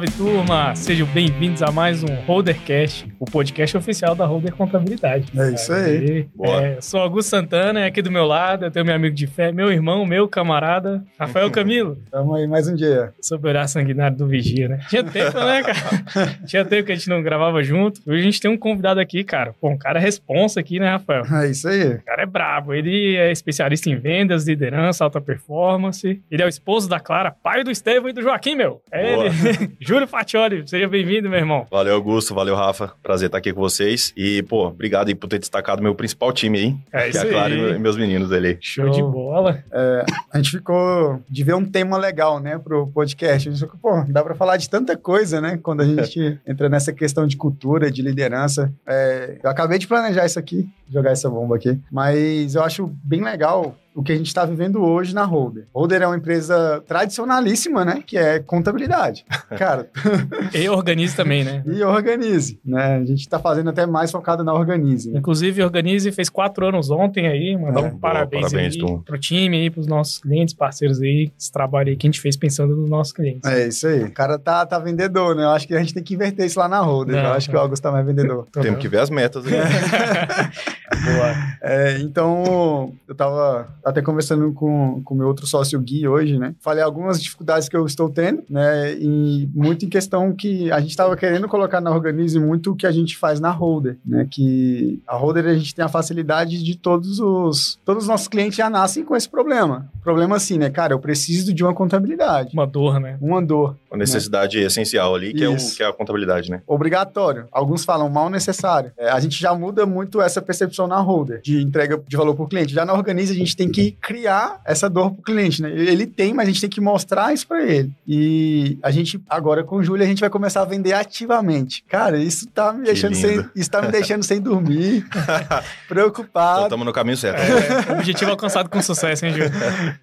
Salve, turma! Sejam bem-vindos a mais um Holdercast, o podcast oficial da Holder Contabilidade. É isso aí. Boa. É, sou Augusto Santana, aqui do meu lado, eu tenho meu amigo de fé, meu irmão, meu camarada, Rafael Camilo. Tamo aí mais um dia. Sobre o olhar sanguinário do Vigia, né? Tinha tempo, né, cara? Tinha tempo que a gente não gravava junto. Hoje a gente tem um convidado aqui, cara. Pô, um cara é responsa aqui, né, Rafael? É isso aí. O cara é brabo. Ele é especialista em vendas, liderança, alta performance. Ele é o esposo da Clara, pai do Estevam e do Joaquim, meu. É Boa. ele. Júlio Fatioli, seja bem-vindo, meu irmão. Valeu, Augusto. Valeu, Rafa. Prazer estar aqui com vocês. E, pô, obrigado aí por ter destacado meu principal time aí. É que isso é a Clara aí. e meus meninos ali. Show, Show. de bola. É, a gente ficou de ver um tema legal, né, pro podcast. A gente ficou, pô, dá pra falar de tanta coisa, né, quando a gente entra nessa questão de cultura, de liderança. É, eu acabei de planejar isso aqui, jogar essa bomba aqui, mas eu acho bem legal o que a gente está vivendo hoje na Holder. Holder é uma empresa tradicionalíssima, né, que é contabilidade. Cara, E organize também, né? e organize, né? A gente está fazendo até mais focado na organize. Né? Inclusive, Organize fez quatro anos ontem aí. Mandar É, um parabéns, parabéns, aí turma. pro time aí, pros nossos clientes, parceiros aí. Esse trabalho aí que a gente fez pensando nos nossos clientes. É isso aí. O cara tá, tá vendedor, né? Eu acho que a gente tem que inverter isso lá na Holder. Não, eu acho não. que o Augusto tá mais vendedor. Temos que ver as metas aí. Boa. É, então, eu tava até conversando com o meu outro sócio Gui hoje, né? Falei algumas dificuldades que eu estou tendo, né? E muito em questão que a gente tava querendo colocar na Organize muito o que a gente faz na Holder, né? Que a Holder a gente tem a facilidade de todos os todos os nossos clientes já nascem com esse problema. Problema assim, né? Cara, eu preciso de uma contabilidade, Uma dor, né? uma dor. Uma necessidade essencial ali, que é, o, que é a contabilidade, né? obrigatório. Alguns falam mal necessário. É, a gente já muda muito essa percepção na holder de entrega de valor para o cliente. Já na Organize a gente tem que criar essa dor para o cliente, né? Ele tem, mas a gente tem que mostrar isso para ele. E a gente agora com o Júlio a gente vai começar a vender ativamente. Cara, isso tá me deixando sem, isso tá me deixando sem dormir, preocupado. estamos no caminho certo. É, objetivo alcançado com sucesso, hein, Júlio?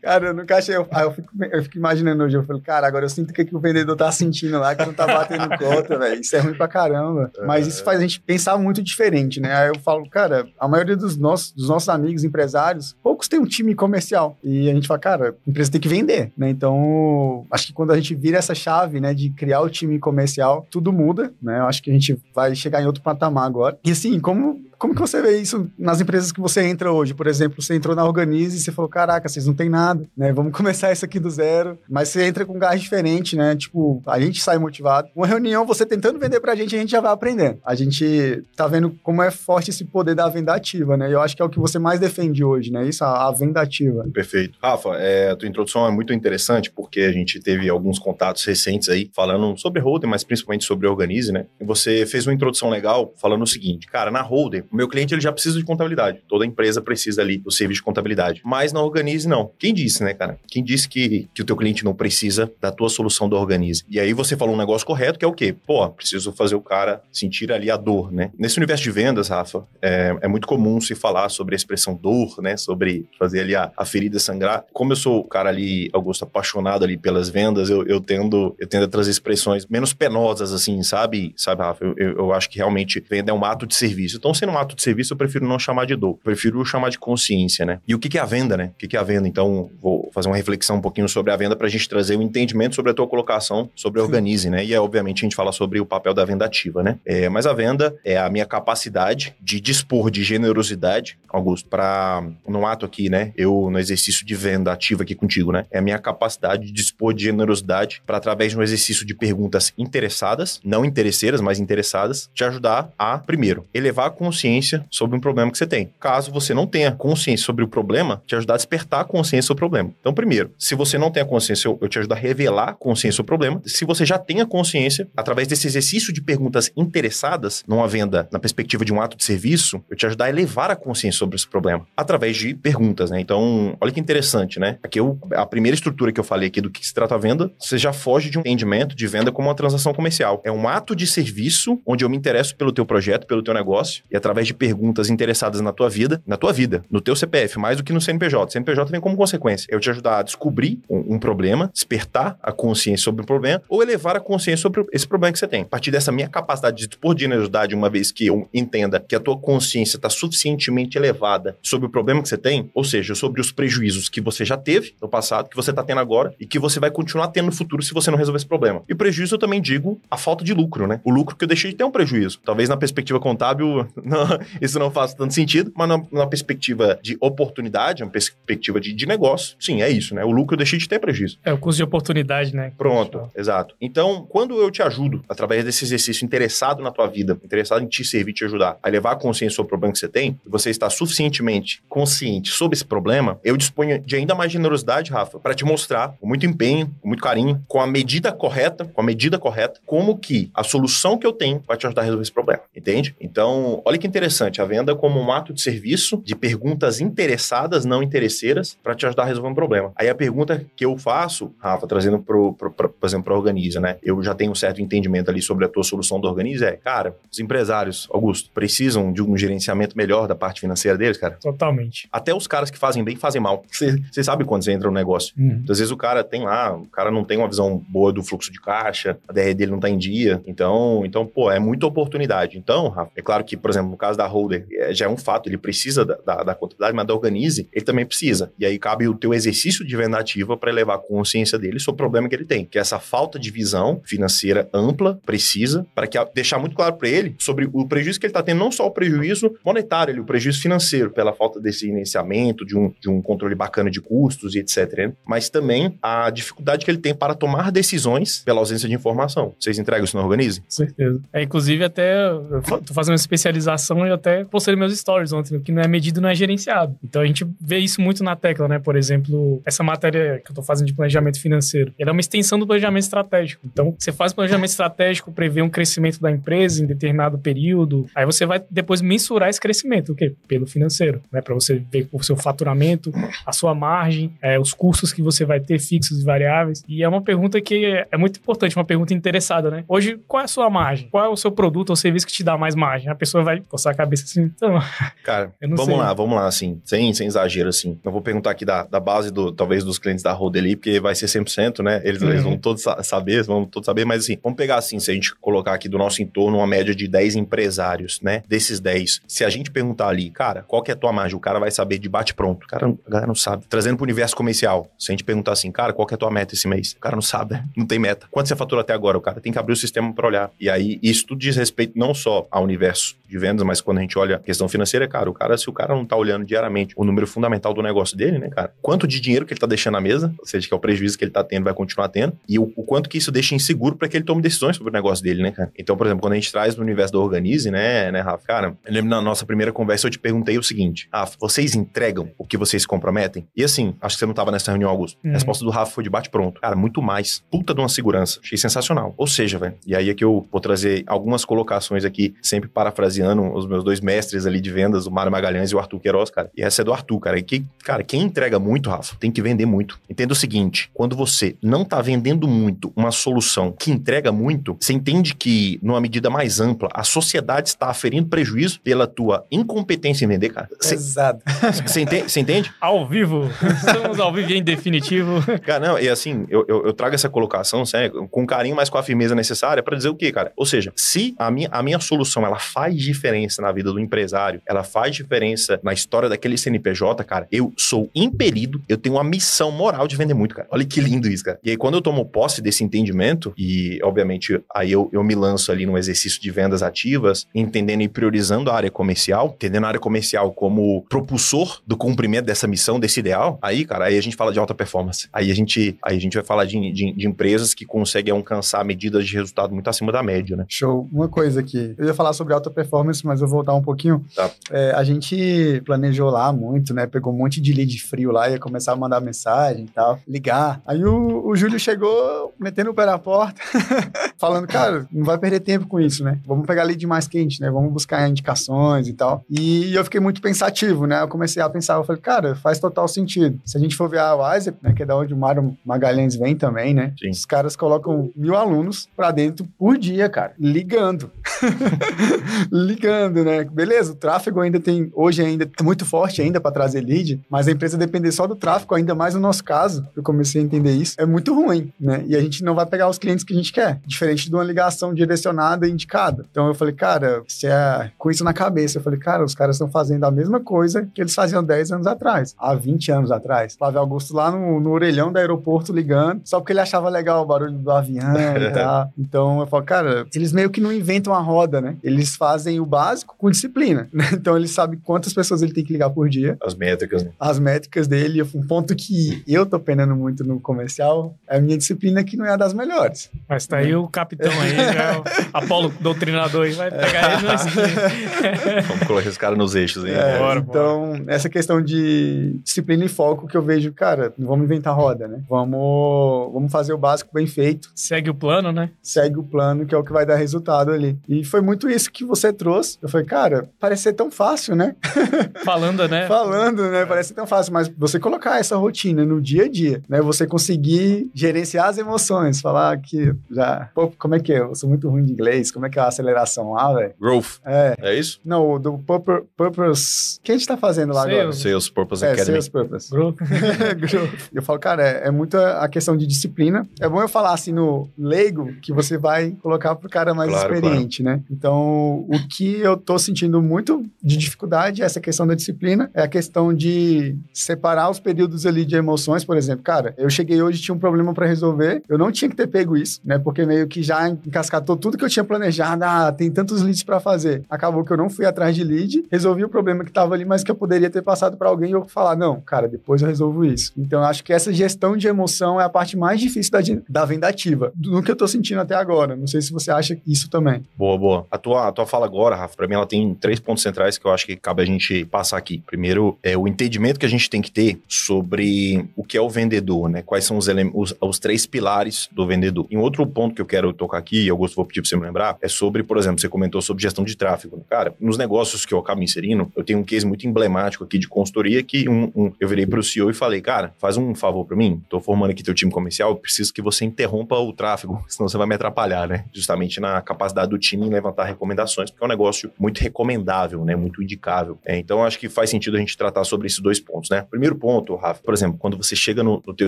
Cara, eu nunca achei. Eu, eu, fico, eu fico imaginando hoje. Eu falei, cara, agora eu sinto o que, que o vendedor tá sentindo lá, que não tá batendo conta, velho. Isso é ruim pra caramba. Mas isso faz a gente pensar muito diferente, né? Aí eu falo, cara, a maioria dos nossos, dos nossos amigos empresários, poucos têm um time comercial. E a gente fala, cara, a empresa tem que vender, né? Então, acho que quando a gente vira essa chave, né, de criar o time comercial, tudo muda, né? Eu acho que a gente vai chegar em outro patamar agora. E assim, como como que você vê isso nas empresas que você entra hoje? Por exemplo, você entrou na Organize e você falou, caraca, vocês não tem nada, né? Vamos começar isso aqui do zero. Mas você entra com gás diferente, né? Tipo, a gente sai motivado. Uma reunião, você tentando vender pra gente, a gente já vai aprendendo. A gente tá vendo como é forte esse poder da venda ativa, né? Eu acho que é o que você mais defende hoje, né? Isso, a, a venda ativa. Perfeito. Rafa, é, a tua introdução é muito interessante porque a gente teve alguns contatos recentes aí falando sobre Holder, mas principalmente sobre Organize, né? E você fez uma introdução legal falando o seguinte, cara, na Holder, o meu cliente ele já precisa de contabilidade. Toda empresa precisa ali do serviço de contabilidade. Mas na Organize não. Quem disse, né, cara? Quem disse que, que o teu cliente não precisa da tua solução do Organize? E aí você falou um negócio correto que é o quê? Pô, preciso fazer o cara sentir ali a dor, né? Nesse universo de vendas, Rafa, é, é muito comum se falar sobre a expressão dor, né? Sobre fazer ali a, a ferida sangrar. Como eu sou o cara ali, Augusto, apaixonado ali pelas vendas, eu, eu tendo eu tendo trazer expressões menos penosas, assim, sabe? Sabe, Rafa? Eu, eu, eu acho que realmente venda é um ato de serviço. Então, sendo um ato de serviço, eu prefiro não chamar de dor. Prefiro chamar de consciência, né? E o que, é a venda, né? O que, é a venda? Então, vou fazer uma reflexão um pouquinho sobre a venda para a gente trazer um entendimento sobre a tua colocação sobre a Organize, né? E é, obviamente, a gente fala sobre o papel da venda ativa, né? É, mas a venda é a minha capacidade de dispor de generosidade, Augusto, para no ato aqui, né? Eu, no exercício de venda ativa aqui contigo, né? É a minha capacidade de dispor de generosidade para, através de um exercício de perguntas interessadas, não interesseiras, mas interessadas, te ajudar a, primeiro, elevar a consciência sobre um problema que você tem. Caso você não tenha consciência sobre o problema, te ajudar a despertar a consciência sobre o problema. Então, primeiro, se você não tem a consciência, eu eu te ajudo a revelar a consciência sobre o problema. Se você já tem a consciência, através desse exercício de perguntas interessadas, numa venda na perspectiva de um ato de serviço, eu te ajudar a elevar a consciência sobre esse problema, através de perguntas, né? Então, olha que interessante, né? Aqui eu, a primeira estrutura que eu falei aqui do que se trata a venda, você já foge de um entendimento de venda como uma transação comercial. É um ato de serviço onde eu me interesso pelo teu projeto, pelo teu negócio, e através através de perguntas interessadas na tua vida, na tua vida, no teu CPF, mais do que no CNPJ. CNPJ vem como consequência. Eu te ajudar a descobrir um, um problema, despertar a consciência sobre o problema ou elevar a consciência sobre esse problema que você tem. A partir dessa minha capacidade de dispor de uma vez que eu entenda que a tua consciência está suficientemente elevada sobre o problema que você tem, ou seja, sobre os prejuízos que você já teve no passado, que você está tendo agora e que você vai continuar tendo no futuro se você não resolver esse problema. E prejuízo eu também digo a falta de lucro, né? O lucro que eu deixei de ter um prejuízo. Talvez na perspectiva contábil não, isso não faça tanto sentido, mas na, na perspectiva de oportunidade, uma perspectiva de, de, negócio, sim, é isso, né? O lucro eu deixei de ter prejuízo. É o custo de oportunidade, né? Pronto, exato. Então, quando eu te ajudo, através desse exercício interessado na tua vida, interessado em te servir, te ajudar a levar a consciência sobre o problema que você tem, e você está suficientemente consciente sobre esse problema, eu disponho de ainda mais generosidade, Rafa, para te mostrar, com muito empenho, com muito carinho, com a medida correta, com a medida correta, como que a solução que eu tenho vai te ajudar a resolver esse problema, entende? Então, olha que interessante, a venda como um ato de serviço, de perguntas interessadas, não interesseiras, para te ajudar a resolver um problema. Aí a pergunta que eu faço, Rafa, trazendo pro, pro, pro por exemplo, para a Organiza, né? Eu já tenho um certo entendimento ali sobre a tua solução do Organiza, é, cara, os empresários, Augusto, precisam de um gerenciamento melhor da parte financeira deles, cara? Totalmente. Até os caras que fazem bem fazem mal. Você sabe quando você entra no negócio. Uhum. Às vezes o cara tem lá, o cara não tem uma visão boa do fluxo de caixa, a DR dele não tá em dia. Então, então pô, é muita oportunidade. Então, Rafa, é claro que, por exemplo, no caso da Holder, é, já é um fato, ele precisa da, da, da contabilidade, mas da Organize, ele também precisa. E aí cabe o teu exercício de venda ativa para elevar a consciência dele sobre o problema que ele tem, que é essa falta de visão financeira ampla, precisa, para que deixar muito claro para ele sobre o prejuízo que ele está tendo, não só o prejuízo monetário, o prejuízo financeiro, pela falta desse iniciamento, de um, de um controle bacana de custos e etc. Mas também a dificuldade que ele tem para tomar decisões pela ausência de informação. Vocês entregam isso na Organize? Certeza. É, inclusive, até eu tô fazendo uma especialização e até postei meus stories ontem, que não é medido, não é gerenciado. Então a gente vê isso muito na tecla, né? Por exemplo, essa matéria que eu tô fazendo de planejamento financeiro, ela é uma extensão do planejamento estratégico. Então, você faz planejamento estratégico, prevê um crescimento da empresa em determinado período, aí você vai depois mensurar esse crescimento, o quê? Pelo financeiro, né? Para você ver o seu faturamento, a sua margem, é, os custos que você vai ter fixos e variáveis. E é uma pergunta que é, é muito importante, uma pergunta interessada, né? Hoje, qual é a sua margem? Qual é o seu produto ou serviço que te dá mais margem? A pessoa vai coçar a cabeça assim, então... Cara, vamos sei. lá, vamos lá, assim, sem, sem exagero, assim. Eu vou perguntar aqui da, da base, do talvez, dos clientes da Rodeli, porque vai ser 100%, né? Eles, uhum. eles vão todos saber, vão todos saber, mas assim, vamos pegar assim, se a gente colocar aqui do nosso entorno uma média de 10 empresários, né? Desses 10, se a gente perguntar ali, cara, qual que é a tua margem? O cara vai saber de bate pronto. O cara, a galera não sabe. Trazendo pro universo comercial, se a gente perguntar assim, cara, qual que é a tua meta esse mês? O cara não sabe, né? não tem meta. Quanto você faturou até agora? O cara tem que abrir o sistema para olhar. E aí, isso tudo diz respeito não só ao universo de vendas, mas quando a gente olha a questão financeira, cara, o cara, se o cara não tá olhando diariamente o número fundamental do negócio dele, né, cara? Quanto de dinheiro que ele tá deixando na mesa, ou seja, que é o prejuízo que ele tá tendo, vai continuar tendo, e o, o quanto que isso deixa inseguro para que ele tome decisões sobre o negócio dele, né, cara? Então, por exemplo, quando a gente traz no universo do Organize, né, né, Rafa? Cara, eu lembro na nossa primeira conversa eu te perguntei o seguinte: Rafa, vocês entregam o que vocês comprometem? E assim, acho que você não tava nessa reunião, Augusto. Uhum. A resposta do Rafa foi de bate-pronto. Cara, muito mais. Puta de uma segurança. Achei sensacional. Ou seja, velho, e aí é que eu vou trazer algumas colocações aqui, sempre parafraseando os meus dois mestres ali de vendas, o Mário Magalhães e o Arthur Queiroz, cara. E essa é do Arthur, cara. E que, cara, quem entrega muito, Rafa, tem que vender muito. Entenda o seguinte: quando você não tá vendendo muito uma solução que entrega muito, você entende que, numa medida mais ampla, a sociedade está aferindo prejuízo pela tua incompetência em vender, cara. Cê, Exato. Você entende, entende? Ao vivo. Estamos ao vivo em definitivo. Cara, não, e assim, eu, eu, eu trago essa colocação sério, com carinho, mas com a firmeza necessária para dizer o quê, cara? Ou seja, se a minha, a minha solução ela faz diferença na vida do empresário, ela faz diferença na história daquele CNPJ, cara, eu sou impelido, eu tenho uma missão moral de vender muito, cara. Olha que lindo isso, cara. E aí, quando eu tomo posse desse entendimento, e obviamente aí eu, eu me lanço ali no exercício de vendas ativas, entendendo e priorizando a área comercial, entendendo a área comercial como propulsor do cumprimento dessa missão, desse ideal, aí, cara, aí a gente fala de alta performance. Aí a gente, aí a gente vai falar de, de, de empresas que conseguem alcançar medidas de resultado muito acima da média, né? Show. Uma coisa aqui, eu ia falar sobre alta performance, mas eu vou voltar um pouquinho. Tá. É, a gente planejou lá muito, né? Pegou um monte de lead frio lá, ia começar a mandar mensagem e tal, ligar. Aí o, o Júlio chegou metendo o pé na porta. falando, cara, não vai perder tempo com isso, né? Vamos pegar lead mais quente, né? Vamos buscar indicações e tal. E eu fiquei muito pensativo, né? Eu comecei a pensar, eu falei, cara, faz total sentido. Se a gente for ver a Wisep, né, que é da onde o Mário Magalhães vem também, né? Sim. Os caras colocam mil alunos pra dentro por dia, cara, ligando. ligando, né? Beleza, o tráfego ainda tem, hoje ainda é muito forte ainda para trazer lead, mas a empresa depender só do tráfego, ainda mais no nosso caso, eu comecei a entender isso, é muito ruim, né? E a gente não vai pegar os clientes que a gente quer, diferente de uma ligação direcionada e indicada. Então eu falei, cara, se é com isso na cabeça, eu falei, cara, os caras estão fazendo a mesma coisa que eles faziam 10 anos atrás, há 20 anos atrás. Flávio Augusto lá no, no orelhão do aeroporto ligando, só porque ele achava legal o barulho do avião e tal. Então eu falo, cara, eles meio que não inventam a roda, né? Eles fazem o básico com disciplina, né? Então ele sabe quantas pessoas ele tem que ligar por dia, As métricas, né? as métricas dele. Um ponto que eu tô penando muito no comercial é a minha disciplina que não é a das melhores. Mas tá aí o capitão aí, já, o Apolo doutrinador aí, vai pegar ele nesse Vamos colocar esse cara nos eixos aí. É, Bora, então, essa questão de disciplina e foco que eu vejo, cara, não vamos inventar roda, né? Vamos, vamos fazer o básico bem feito, Segue o plano, né? segue o plano, que é o que vai dar resultado ali. E foi muito isso que você trouxe. Eu falei, cara, parece ser tão fácil, né? Falando, né? Falando, né? Parece ser tão fácil, mas você colocar essa rotina no dia a dia, né? Você conseguir gerenciar as emoções, falar que já. Pô, como é que é? Eu sou muito ruim de inglês, como é que é a aceleração lá, velho? Growth, É. é isso? Não, o do purpose. purpose que a gente tá fazendo lá agora? Sales. Sales Purpose É, Academy. Sales Purpose. Grupo. eu falo, cara, é, é muito a questão de disciplina. É bom eu falar assim no leigo que você vai colocar pro cara mais Claro, experiente, né? Então, o que eu tô sentindo muito de dificuldade essa questão da disciplina, é a questão de separar os períodos ali de emoções, por exemplo. Cara, eu cheguei hoje tinha um problema para resolver, eu não tinha que ter pego isso, né? Porque meio que já encascatou tudo que eu tinha planejado, ah, tem tantos leads para fazer. Acabou que eu não fui atrás de lead, resolvi o problema que tava ali, mas que eu poderia ter passado para alguém e eu falar, não, cara, depois eu resolvo isso. Então, eu acho que essa gestão de emoção é a parte mais difícil da, da venda ativa, do que eu tô sentindo até agora. Não sei se você acha isso também. Boa, boa. A tua, a tua fala agora, Rafa, pra mim ela tem três pontos centrais que eu acho que cabe a gente passar aqui. Primeiro, é o entendimento que a gente tem que ter sobre o que é o vendedor, né? Quais são os, os, os três pilares do vendedor. E um outro ponto que eu quero tocar aqui, e Augusto, vou pedir pra você me lembrar, é sobre, por exemplo, você comentou sobre gestão de tráfego. Cara, nos negócios que eu acabo inserindo, eu tenho um case muito emblemático aqui de consultoria que um, um- eu virei pro CEO e falei, cara, faz um favor pra mim, tô formando aqui teu time comercial, preciso que você interrompa o tráfego, senão você vai me atrapalhar, né? Justamente na capacidade do time em levantar recomendações, porque é um negócio muito recomendável, né? Muito indicável. É, então, acho que faz sentido a gente tratar sobre esses dois pontos, né? Primeiro ponto, Rafa, por exemplo, quando você chega no, no teu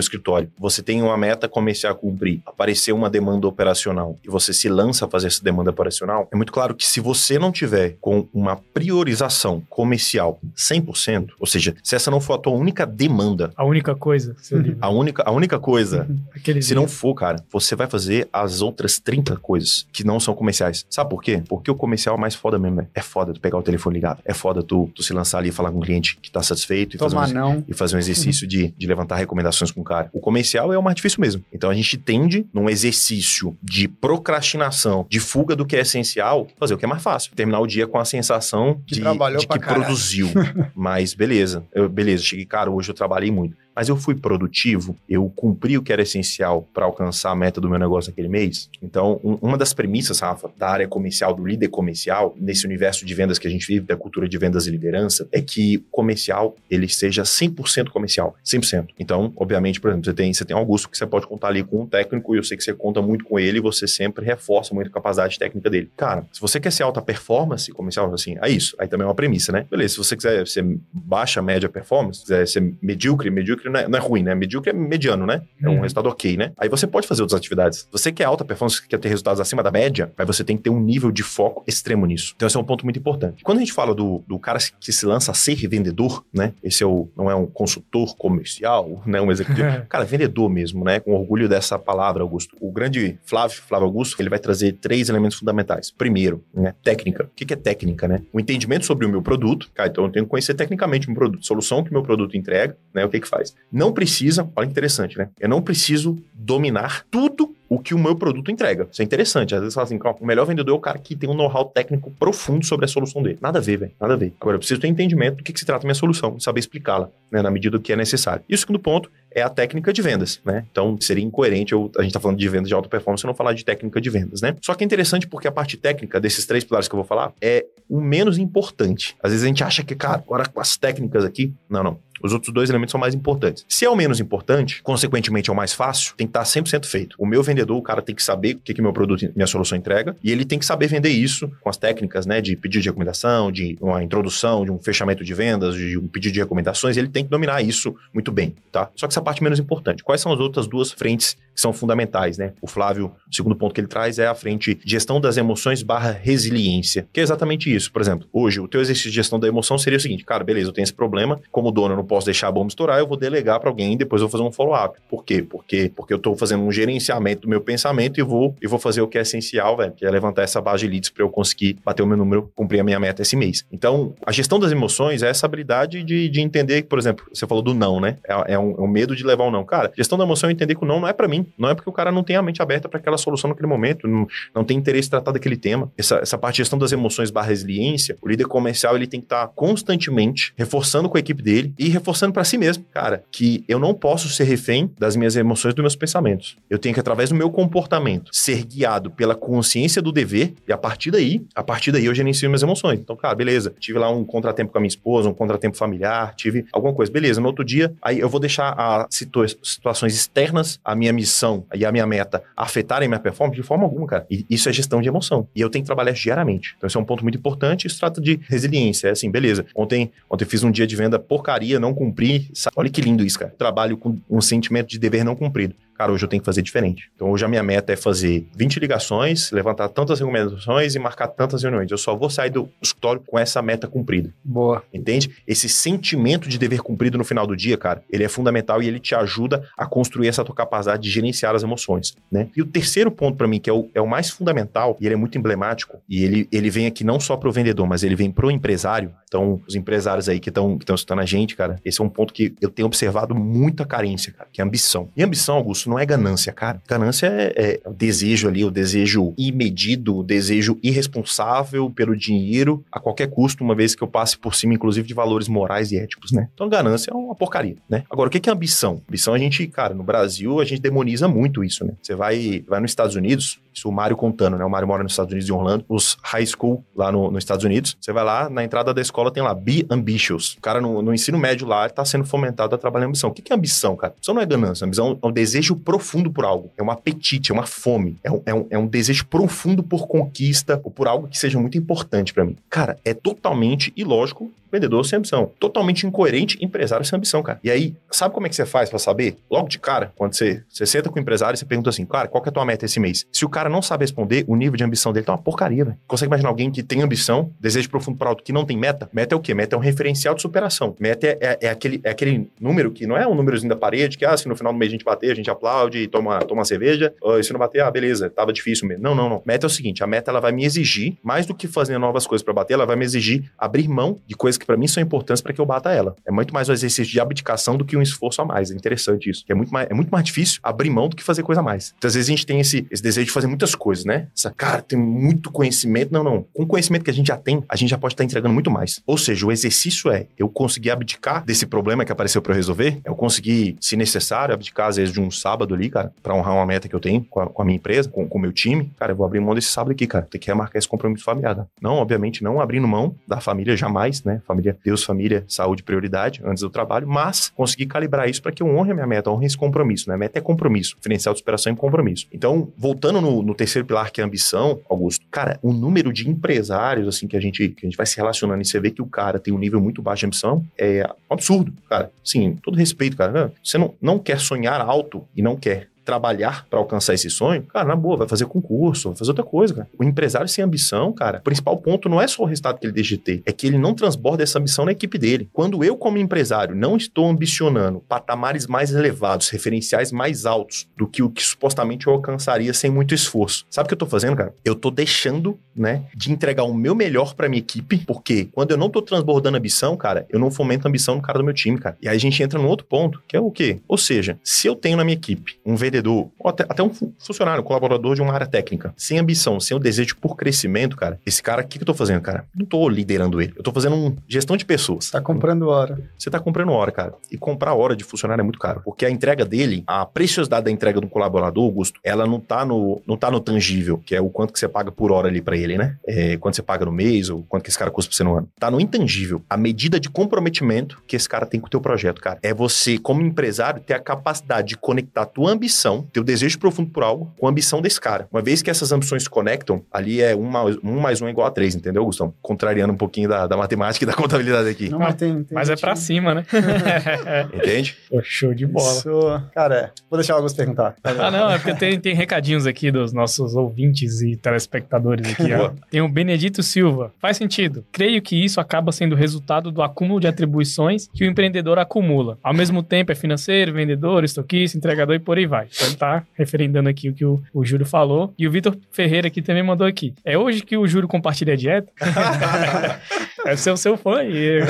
escritório, você tem uma meta comercial a cumprir, apareceu uma demanda operacional e você se lança a fazer essa demanda operacional, é muito claro que se você não tiver com uma priorização comercial 100%, ou seja, se essa não for a tua única demanda, A única coisa. a única, a única coisa se não for, cara, você vai fazer as outras 30 coisas que não são comerciais. Sabe por quê? Porque o comercial é mais foda mesmo, velho. É foda tu pegar o telefone ligado. É foda tu, tu se lançar ali e falar com um cliente que tá satisfeito e fazer, um, não. e fazer um exercício de, de levantar recomendações com o cara. O comercial é o mais difícil mesmo. Então a gente tende, num exercício de procrastinação, de fuga do que é essencial, fazer o que é mais fácil. Terminar o dia com a sensação Que de, de que caralho. produziu. Mas beleza, eu, beleza, cheguei, cara, hoje eu trabalhei muito. Mas eu fui produtivo, eu cumpri o que era essencial para alcançar a meta do meu negócio naquele mês. Então, um- uma das premissas, Rafa, da área comercial, do líder comercial, nesse universo de vendas que a gente vive, da cultura de vendas e liderança, é que o comercial ele seja 100% comercial, 100%. Então, obviamente, por exemplo, você tem, você tem Augusto que você pode contar ali com um técnico e eu sei que você conta muito com ele e você sempre reforça muito a capacidade técnica dele. Cara, se você quer ser alta performance comercial, assim, é isso. Aí também é uma premissa, né? Beleza, se você quiser ser baixa, média performance, quiser ser medíocre, medíocre não é, não é ruim, né? Medíocre é mediano, né? É um Uhum. resultado ok, né? Aí você pode fazer outras atividades. Você quer alta performance, quer ter resultados acima da média, aí você tem que ter um nível de foco extremo nisso. Então esse é um ponto muito importante. Quando a gente fala do, do cara que se lança a ser vendedor, né? Esse é o, não é um consultor comercial, né? Um executivo. Cara, vendedor mesmo, né? Com orgulho dessa palavra, Augusto. O grande Flávio, Flávio Augusto, ele vai trazer três elementos fundamentais. Primeiro, né? Técnica. O que que é técnica, né? O entendimento sobre o meu produto. Cara, então eu tenho que conhecer tecnicamente o meu produto, solução que o meu produto entrega, né? O que que faz. Não precisa, olha interessante, né? Eu não preciso dominar tudo o que o meu produto entrega. Isso é interessante. Às vezes fala assim, "Ó, o melhor vendedor é o cara que tem um know-how técnico profundo sobre a solução dele. Nada a ver, velho. Nada a ver. Agora, eu preciso ter entendimento do que, que se trata a minha solução e saber explicá-la, né, na medida do que é necessário. E o segundo ponto é a técnica de vendas, né? Então, seria incoerente eu, a gente tá falando de vendas de alta performance e não falar de técnica de vendas, né? Só que é interessante porque a parte técnica desses três pilares que eu vou falar é o menos importante. Às vezes a gente acha que, cara, agora com as técnicas aqui, não, não. Os outros dois elementos são mais importantes. Se é o menos importante, consequentemente é o mais fácil, tem que estar 100% feito. O meu vendedor, o cara tem que saber o que, que meu produto, minha solução entrega, e ele tem que saber vender isso com as técnicas, né, de pedido de recomendação, de uma introdução, de um fechamento de vendas, de um pedido de recomendações, ele tem que dominar isso muito bem, tá? Só que essa parte menos importante. Quais são as outras duas frentes que são fundamentais, né? O Flávio, o segundo ponto que ele traz é a frente gestão das emoções barra resiliência, que é exatamente isso. Por exemplo, hoje o teu exercício de gestão da emoção seria o seguinte, cara, beleza, eu tenho esse problema, como dono eu não posso deixar a bomba estourar, eu vou delegar para alguém e depois eu vou fazer um follow-up. Por quê? Porque, porque eu estou fazendo um gerenciamento do meu pensamento e vou, e vou fazer o que é essencial, velho, que é levantar essa base de leads para eu conseguir bater o meu número, cumprir a minha meta esse mês. Então, a gestão das emoções é essa habilidade de, de entender, por exemplo, você falou do não, né? É, é, um, é um medo de levar um não. Cara, gestão da emoção é entender que o não não é para mim, não é porque o cara não tem a mente aberta para aquela solução naquele momento, não, não tem interesse em tratar daquele tema. Essa, essa parte de gestão das emoções barra resiliência, o líder comercial ele tem que estar tá constantemente reforçando com a equipe dele e reforçando para si mesmo, cara, que eu não posso ser refém das minhas emoções, dos meus pensamentos. Eu tenho que, através do meu comportamento, ser guiado pela consciência do dever e a partir daí, a partir daí eu gerencio minhas emoções. Então, cara, beleza, tive lá um contratempo com a minha esposa, um contratempo familiar, tive alguma coisa, beleza. No outro dia, aí eu vou deixar as situa situações externas, a minha missão e a minha meta afetarem minha performance de forma alguma, cara. E isso é gestão de emoção. E eu tenho que trabalhar diariamente. Então, esse é um ponto muito importante. Isso trata de resiliência. É assim, beleza. Ontem, ontem fiz um dia de venda porcaria, não cumpri. Olha que lindo isso, cara. Trabalho com um sentimento de dever não cumprido cara, hoje eu tenho que fazer diferente. Então hoje a minha meta é fazer 20 ligações, levantar tantas recomendações e marcar tantas reuniões. Eu só vou sair do escritório com essa meta cumprida. Boa. Entende? Esse sentimento de dever cumprido no final do dia, cara, ele é fundamental e ele te ajuda a construir essa tua capacidade de gerenciar as emoções, né? E o terceiro ponto para mim, que é o, é o mais fundamental, e ele é muito emblemático, e ele, ele vem aqui não só para o vendedor, mas ele vem para o empresário. Então, os empresários aí que estão que escutando a gente, cara, esse é um ponto que eu tenho observado muita carência, cara, que é ambição. E ambição, Augusto, não é ganância, cara. Ganância é, é o desejo ali, o desejo imedido, o desejo irresponsável pelo dinheiro a qualquer custo, uma vez que eu passe por cima, inclusive, de valores morais e éticos, né? Então, ganância é uma porcaria, né? Agora, o que é ambição? Ambição, a gente, cara, no Brasil, a gente demoniza muito isso, né? Você vai, vai nos Estados Unidos, isso o Mário contando, né? O Mário mora nos Estados Unidos, em Orlando, os high school lá no, nos Estados Unidos. Você vai lá, na entrada da escola tem lá, be ambitious. O cara no, no ensino médio lá está sendo fomentado a trabalhar ambição. O que é ambição, cara? Ambição não é ganância, ambição é um desejo profundo por algo. É um apetite, é uma fome. É um, é um, é um desejo profundo por conquista ou por algo que seja muito importante para mim. Cara, é totalmente ilógico vendedor sem ambição. Totalmente incoerente, empresário sem ambição, cara. E aí, sabe como é que você faz para saber? Logo de cara, quando você, você senta com o empresário você pergunta assim, cara, qual que é a tua meta esse mês? Se o cara não sabe responder, o nível de ambição dele tá uma porcaria, velho. Consegue imaginar alguém que tem ambição, desejo profundo para alto, que não tem meta? Meta é o quê? Meta é um referencial de superação. Meta é, é, é, aquele, é aquele número que não é um númerozinho da parede, que, ah, se no final do mês a gente bater, a gente aplaude, toma, toma cerveja, e se não bater, ah, beleza, tava difícil mesmo. Não, não, não. Meta é o seguinte, a meta ela vai me exigir, mais do que fazer novas coisas para bater, ela vai me exigir abrir mão de coisas que para mim são importantes para que eu bata ela. É muito mais um exercício de abdicação do que um esforço a mais. É interessante isso. É muito mais, é muito mais difícil abrir mão do que fazer coisa a mais. Então, às vezes a gente tem esse, esse desejo de fazer muitas coisas, né? Essa, cara, tem muito conhecimento. Não, não. Com o conhecimento que a gente já tem, a gente já pode estar entregando muito mais. Ou seja, o exercício é eu conseguir abdicar desse problema que apareceu para eu resolver, eu conseguir, se necessário, abdicar às vezes de um sábado ali, cara, para honrar uma meta que eu tenho com a, com a minha empresa, com o meu time. Cara, eu vou abrir mão desse sábado aqui, cara. Tem que remarcar esse compromisso familiar. Tá? Não, obviamente, não abrindo mão da família jamais, né? Família, Deus, família, saúde, prioridade antes do trabalho, mas conseguir calibrar isso para que eu honre a minha meta, honre esse compromisso. Né? Meta é compromisso, diferencial de superação e compromisso. Então, voltando no, no, terceiro pilar, que é a ambição, Augusto, cara, o número de empresários assim que a gente, que a gente vai se relacionando e você vê que o cara tem um nível muito baixo de ambição, é um absurdo, cara. Sim, todo respeito, cara. Você não, não quer sonhar alto e não quer trabalhar para alcançar esse sonho, cara, na boa, vai fazer concurso, vai fazer outra coisa, cara. O empresário sem ambição, cara, o principal ponto não é só o resultado que ele deixa de ter, é que ele não transborda essa ambição na equipe dele. Quando eu, como empresário, não estou ambicionando patamares mais elevados, referenciais mais altos do que o que supostamente eu alcançaria sem muito esforço. Sabe o que eu tô fazendo, cara? Eu tô deixando, né, de entregar o meu melhor para minha equipe, porque quando eu não tô transbordando ambição, cara, eu não fomento ambição no cara do meu time, cara. E aí a gente entra num outro ponto, que é o quê? Ou seja, se eu tenho na minha equipe um vendedor vendedor, ou até, até um funcionário, um colaborador de uma área técnica, sem ambição, sem o desejo por crescimento, cara, esse cara, o que, que eu tô fazendo, cara? Não tô liderando ele. Eu tô fazendo um gestão de pessoas. Tá comprando hora. Você tá comprando hora, cara. E comprar hora de funcionário é muito caro. Porque a entrega dele, a preciosidade da entrega do colaborador, Augusto, ela não tá no, não tá no tangível, que é o quanto que você paga por hora ali para ele, né? É, quanto você paga no mês, ou quanto que esse cara custa pra você no ano. Tá no intangível. A medida de comprometimento que esse cara tem com o teu projeto, cara. É você, como empresário, ter a capacidade de conectar tua ambição, teu desejo profundo por algo, com a ambição desse cara. Uma vez que essas ambições se conectam, ali é um mais um, mais um é igual a três, entendeu, Gustavo? Contrariando um pouquinho da, da matemática e da contabilidade aqui. Não, mas, tem, tem mas é pra cima, né? Entende? show de bola. Isso, cara, vou deixar o Augusto perguntar. Ah, não, é porque tem, tem recadinhos aqui dos nossos ouvintes e telespectadores aqui. ó. Tem o Benedito Silva. Faz sentido. Creio que isso acaba sendo resultado do acúmulo de atribuições que o empreendedor acumula. Ao mesmo tempo, é financeiro, vendedor, estoquista, entregador e por aí vai. Então ele tá referendando aqui o que o, o Júlio falou. E o Vitor Ferreira aqui também mandou aqui. É hoje que o Júlio compartilha a dieta? é ser o seu fã. E...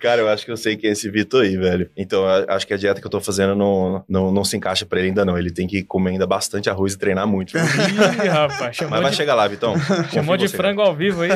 Cara, eu acho que eu sei quem é esse Vitor aí, velho. Então, acho que a dieta que eu tô fazendo não, não, não se encaixa pra ele ainda não. Ele tem que comer ainda bastante arroz e treinar muito. Ih, rapaz. Mas vai de... chegar lá, Vitão. Chamou de frango cara. ao vivo aí.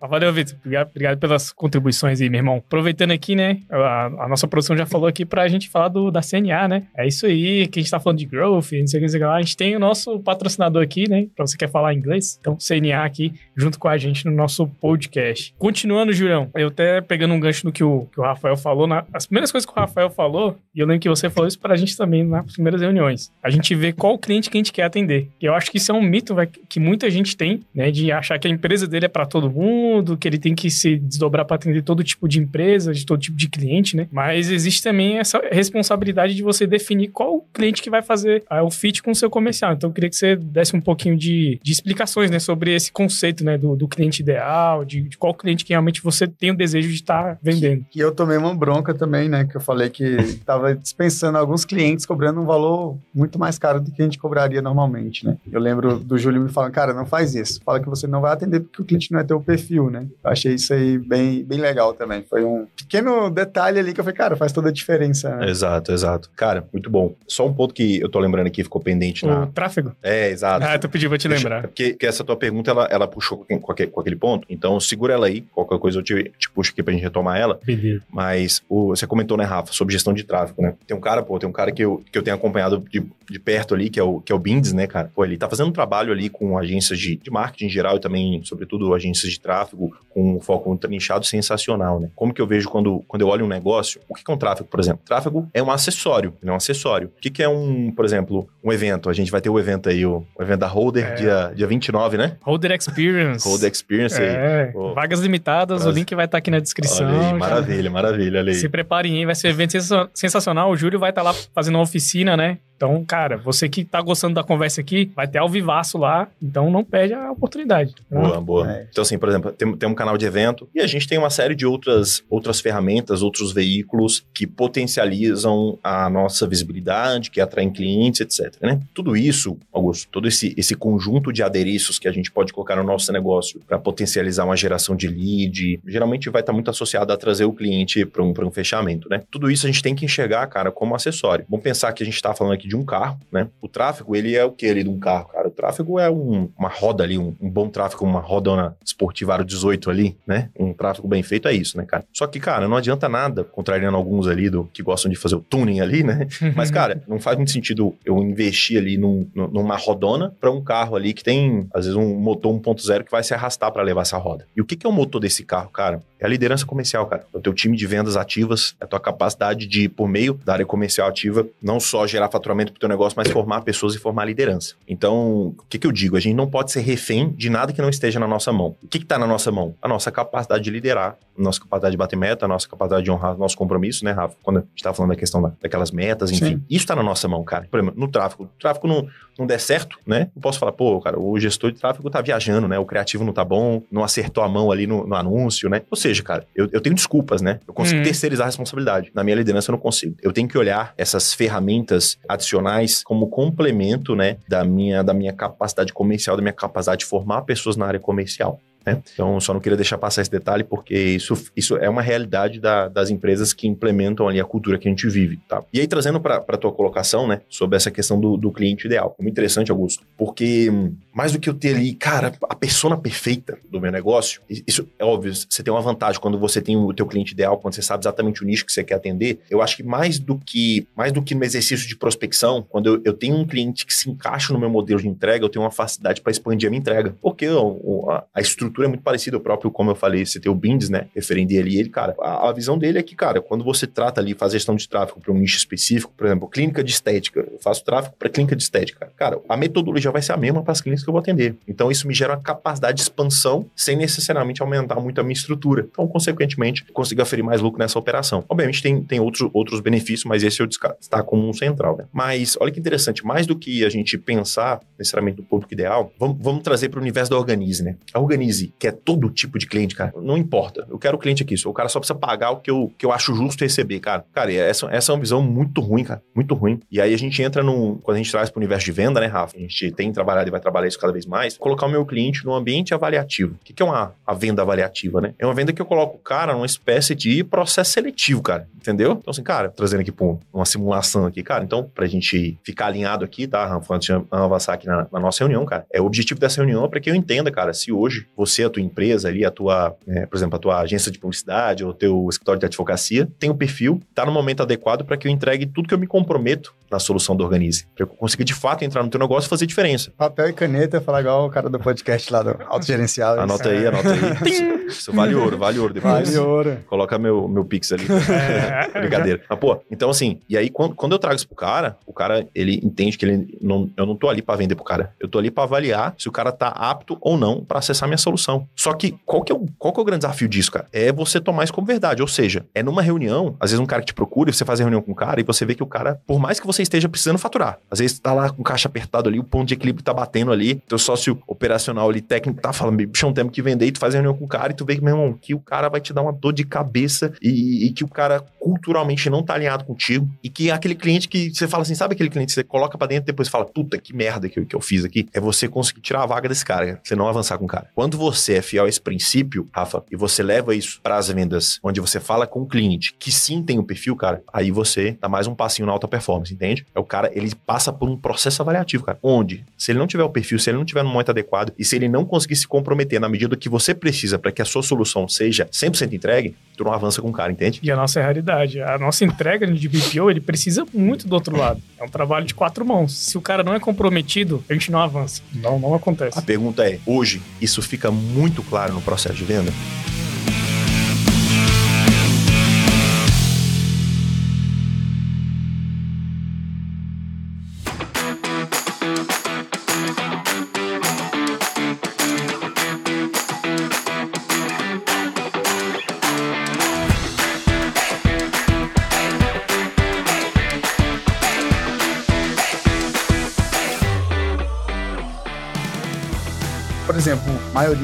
Valeu, Vitor. Obrigado, obrigado pelas contribuições aí, meu irmão. Aproveitando aqui, né? A, a, nossa produção já falou aqui pra gente falar do, da CNA, né? É isso aí, que a gente tá falando de growth, não sei o que, não sei o que lá. A gente tem o nosso patrocinador aqui, né? Pra você que quer falar inglês. Então, CNA aqui, junto com a gente no nosso podcast. Continuando, Julião, eu até pegando um gancho no que o, que o Rafael falou, na, as primeiras coisas que o Rafael falou, e eu lembro que você falou isso pra gente também nas primeiras reuniões. A gente vê qual cliente que a gente quer atender. E eu acho que isso é um mito que muita gente tem, né? De achar que a empresa dele é para todo mundo, que ele tem que se desdobrar para atender todo tipo de empresa, de todo tipo de cliente, né? Mas existe também essa responsabilidade de você definir qual cliente que vai fazer ah, o fit com o seu comercial. Então eu queria que você desse um pouquinho de, de explicações, né? Sobre esse conceito, né? Do, do cliente ideal, de, de, qual cliente que realmente você tem o desejo de estar tá vendendo. E eu tomei uma bronca também, né? Que eu falei que estava dispensando alguns clientes cobrando um valor muito mais caro do que a gente cobraria normalmente, né? Eu lembro do Júlio me falando, cara, não faz isso. Fala que você não vai atender porque o cliente não é teu perfil, né? Eu achei isso aí bem, bem legal também. Foi um pequeno detalhe ali que eu falei, cara, faz toda a diferença. Né? Exato, exato. Cara, muito bom. Só um ponto que eu tô lembrando aqui, ficou pendente o na... Tráfego? É, exato. Ah, tu pediu pra te lembrar. Porque, porque essa tua pergunta, ela, ela puxou com, aquele, com aquele ponto, então segura ela aí, qualquer coisa eu te, te puxo aqui pra gente retomar ela. Beleza. Mas o, você comentou, né, Rafa, sobre gestão de tráfego, né? Tem um cara, pô, tem um cara que eu, que eu tenho acompanhado de, de perto ali, que é o, que é o Bindes, né, cara? Pô, ele tá fazendo um trabalho ali com agências de, de marketing em geral e também, sobretudo, agências de tráfego com um foco no trinchado sensacional, né? Como que eu vejo quando, quando eu olho um negócio, o que é um tráfego, por exemplo? Tráfego é um acessório, é um acessório. O que, que é um, por exemplo, um evento? A gente vai ter o evento aí, o, o evento da Holder, é. dia, dia 29, né? Holder Experience. Holder Experience é. aí. Vagas limitadas, Prazer. o link vai estar tá aqui na descrição. Aí, maravilha, maravilha, olha aí. Se preparem aí, vai ser um evento sensacional. O Júlio vai estar tá lá fazendo uma oficina, né? Então, cara, você que tá gostando da conversa aqui, vai ter ao vivaço lá, então não perde a oportunidade. Boa, boa. É. Então, assim, por exemplo, tem, tem um canal de evento e a gente tem uma série de outras, outras ferramentas, outros veículos que potencializam a nossa visibilidade, que atraem clientes, etc. Né? Tudo isso, Augusto, todo esse, esse conjunto de adereços que a gente pode colocar no nosso negócio para potencializar uma geração de lead, geralmente vai estar tá muito associado a trazer o cliente para um, um fechamento, né? Tudo isso a gente tem que enxergar, cara, como acessório. Vamos pensar que a gente está falando aqui de um carro, né? O tráfego, ele é o que ali de um carro, cara? O tráfego é um, uma roda ali, um, um, bom tráfego, uma rodona esportiva aro 18 ali, né? Um tráfego bem feito é isso, né, cara? Só que, cara, não adianta nada, contrariando alguns ali do que gostam de fazer o tuning ali, né? Mas, cara, não faz muito sentido eu investir ali num, numa rodona para um carro ali que tem, às vezes, um motor 1.0 que vai se arrastar para levar essa roda. E o que, que é o motor desse carro, cara? É a liderança comercial, cara. É o teu time de vendas ativas, é a tua capacidade de, por meio da área comercial ativa, não só gerar faturamento para o teu negócio, mas formar pessoas e formar liderança. Então, o que, que eu digo? A gente não pode ser refém de nada que não esteja na nossa mão. O que está na nossa mão? A nossa capacidade de liderar, a nossa capacidade de bater meta, a nossa capacidade de honrar nosso compromisso, né, Rafa? Quando a gente estava falando da questão da, daquelas metas, enfim. Sim. Isso está na nossa mão, cara. Por exemplo, no tráfego. O tráfego não, não der certo, né? Eu posso falar, pô, cara, o gestor de tráfego tá viajando, né? O criativo não tá bom, não acertou a mão ali no, no anúncio, né? Ou seja, cara, eu, eu tenho desculpas, né? Eu consigo hum. terceirizar a responsabilidade. Na minha liderança eu não consigo. Eu tenho que olhar essas ferramentas adicionais como complemento, né, da minha, da minha capacidade comercial, da minha capacidade de formar pessoas na área comercial. Né? Então, só não queria deixar passar esse detalhe, porque isso, isso é uma realidade da, das empresas que implementam ali a cultura que a gente vive, tá? E aí, trazendo para a tua colocação, né, sobre essa questão do, do cliente ideal. Muito interessante, Augusto, porque hum, mais do que eu ter ali, cara, a persona perfeita do meu negócio, isso é óbvio, você tem uma vantagem quando você tem o teu cliente ideal, quando você sabe exatamente o nicho que você quer atender. Eu acho que mais do que mais do que no exercício de prospecção, quando eu, eu tenho um cliente que se encaixa no meu modelo de entrega, eu tenho uma facilidade para expandir a minha entrega. Porque a, a, estrutura é muito parecida, o próprio, como eu falei, você tem o Bindes, né, referente ali, ele, cara, a, a, visão dele é que, cara, quando você trata ali, faz gestão de tráfego para um nicho específico, por exemplo, clínica de estética, eu faço tráfego para clínica de estética. Cara, a metodologia vai ser a mesma para as clínicas que eu vou atender. Então, isso me gera uma capacidade de expansão sem necessariamente aumentar muito a minha estrutura. Então, consequentemente, consigo aferir mais lucro nessa operação. Obviamente, tem, tem outros, outros benefícios, mas esse eu destaco como um central. Né? Mas, olha que interessante, mais do que a gente pensar necessariamente no público ideal, vamos, vamos trazer para o universo da Organize, né? A Organize, que é todo tipo de cliente, cara, não importa. Eu quero o cliente aqui, o cara só precisa pagar o que eu, que eu acho justo receber, cara. Cara, essa, essa é uma visão muito ruim, cara, muito ruim. E aí a gente entra no, quando a gente traz para o universo de venda, né, Rafa? A gente tem trabalhado e vai trabalhar isso cada vez mais, colocar o meu cliente no ambiente avaliativo. O que, que é uma a venda avaliativa, né? É uma venda que eu coloco o cara numa espécie de processo seletivo, cara, entendeu? Então, assim, cara, trazendo aqui para uma simulação aqui, cara, então, pra gente ficar alinhado aqui, tá, Rafa, antes de avançar aqui na, na nossa reunião, cara, é o objetivo dessa reunião é para que eu entenda, cara, se hoje você, a tua empresa ali, a tua, é, por exemplo, a tua agência de publicidade ou teu escritório de advocacia, tem o um perfil, tá no momento adequado para que eu entregue tudo que eu me comprometo na solução do Organize. Para eu conseguir de fato entrar no teu negócio e fazer diferença. Papel e caneta, falar igual o cara do podcast lá do autogerencial. anota aí, anota aí. Isso vale ouro, vale ouro depois. Vale ouro. Coloca meu, meu Pix ali. É. Brincadeira. Mas, pô, então assim, e aí quando, quando eu trago isso pro cara, o cara, ele entende que ele não, eu não tô ali para vender pro cara. Eu tô ali para avaliar se o cara tá apto ou não para acessar minha solução. Só que qual que, é o, qual que é o grande desafio disso, cara? É você tomar isso como verdade. Ou seja, é numa reunião, às vezes um cara que te procura, você faz a reunião com o cara e você vê que o cara, por mais que você esteja precisando faturar, às vezes tá lá com o caixa apertado ali, o ponto de equilíbrio tá batendo ali, teu sócio operacional ali, técnico, tá falando, bichão, temos que vender, e tu faz a reunião com o cara e tu vê que, meu irmão, que o cara vai te dar uma dor de cabeça e, e que o cara culturalmente não tá alinhado contigo e que é aquele cliente que você fala assim, sabe aquele cliente que você coloca pra dentro e depois fala, puta, que merda que eu, que eu fiz aqui? É você conseguir tirar a vaga desse cara, você não avançar com o cara. Quando você é fiel a esse princípio, Rafa, e você leva isso para as vendas, onde você fala com o cliente que sim tem o um perfil, cara, aí você dá mais um passinho na alta performance, entende? É o cara, ele passa por um processo avaliativo, cara, onde, se ele não tiver o perfil, se ele não tiver no momento adequado e se ele não conseguir se comprometer na medida que você precisa para que a sua solução seja 100% entregue, tu não avança com o cara, entende? E a nossa realidade, a nossa entrega de BPO, ele precisa muito do outro lado. É um trabalho de quatro mãos. Se o cara não é comprometido, a gente não avança. Não, não acontece. A pergunta é, hoje, isso fica muito claro no processo de venda?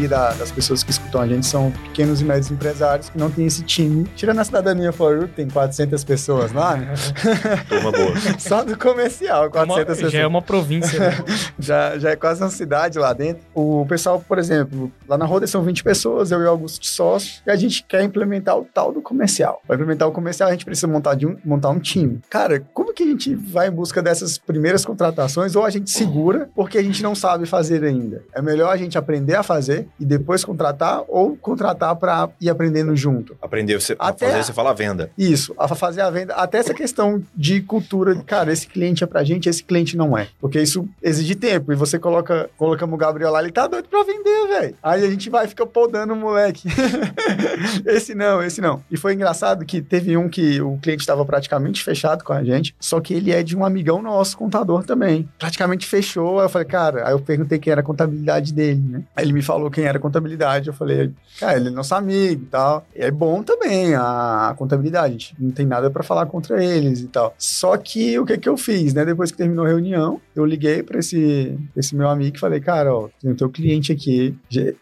Maioria da, das pessoas que escutam a gente são pequenos e médios empresários que não tem esse time. Tirando a cidadania For tem 400 pessoas lá. Né? Turma boa. Só do comercial, 400 uma, pessoas. Já é uma província. Né? já, já é quase uma cidade lá dentro. O pessoal, por exemplo, lá na Roda são 20 pessoas, eu e o Augusto de sócio, e a gente quer implementar o tal do comercial. Para implementar o comercial, a gente precisa montar, de um, montar um time. Cara, como que a gente vai em busca dessas primeiras contratações ou a gente segura porque a gente não sabe fazer ainda? É melhor a gente aprender a fazer e depois contratar ou contratar para ir aprendendo junto. Aprender você, até fazer, você fala a venda. Isso, a fazer a venda. Até essa questão de cultura, cara, esse cliente é pra gente, esse cliente não é. Porque isso exige tempo. E você coloca, colocamos o Gabriel lá, ele tá doido pra vender, velho. Aí a gente vai ficar podando o moleque. esse não, esse não. E foi engraçado que teve um que o cliente estava praticamente fechado com a gente, só que ele é de um amigão nosso, contador também. Praticamente fechou. Aí eu falei, cara, aí eu perguntei quem era a contabilidade dele, né? Aí ele me falou quem era contabilidade. Eu falei, cara, ele é nosso amigo e tal. E é bom também a, contabilidade. A gente não tem nada para falar contra eles e tal. Só que o que que eu fiz, né? Depois que terminou a reunião, eu liguei para esse, esse meu amigo e falei, cara, ó, tem o teu cliente aqui.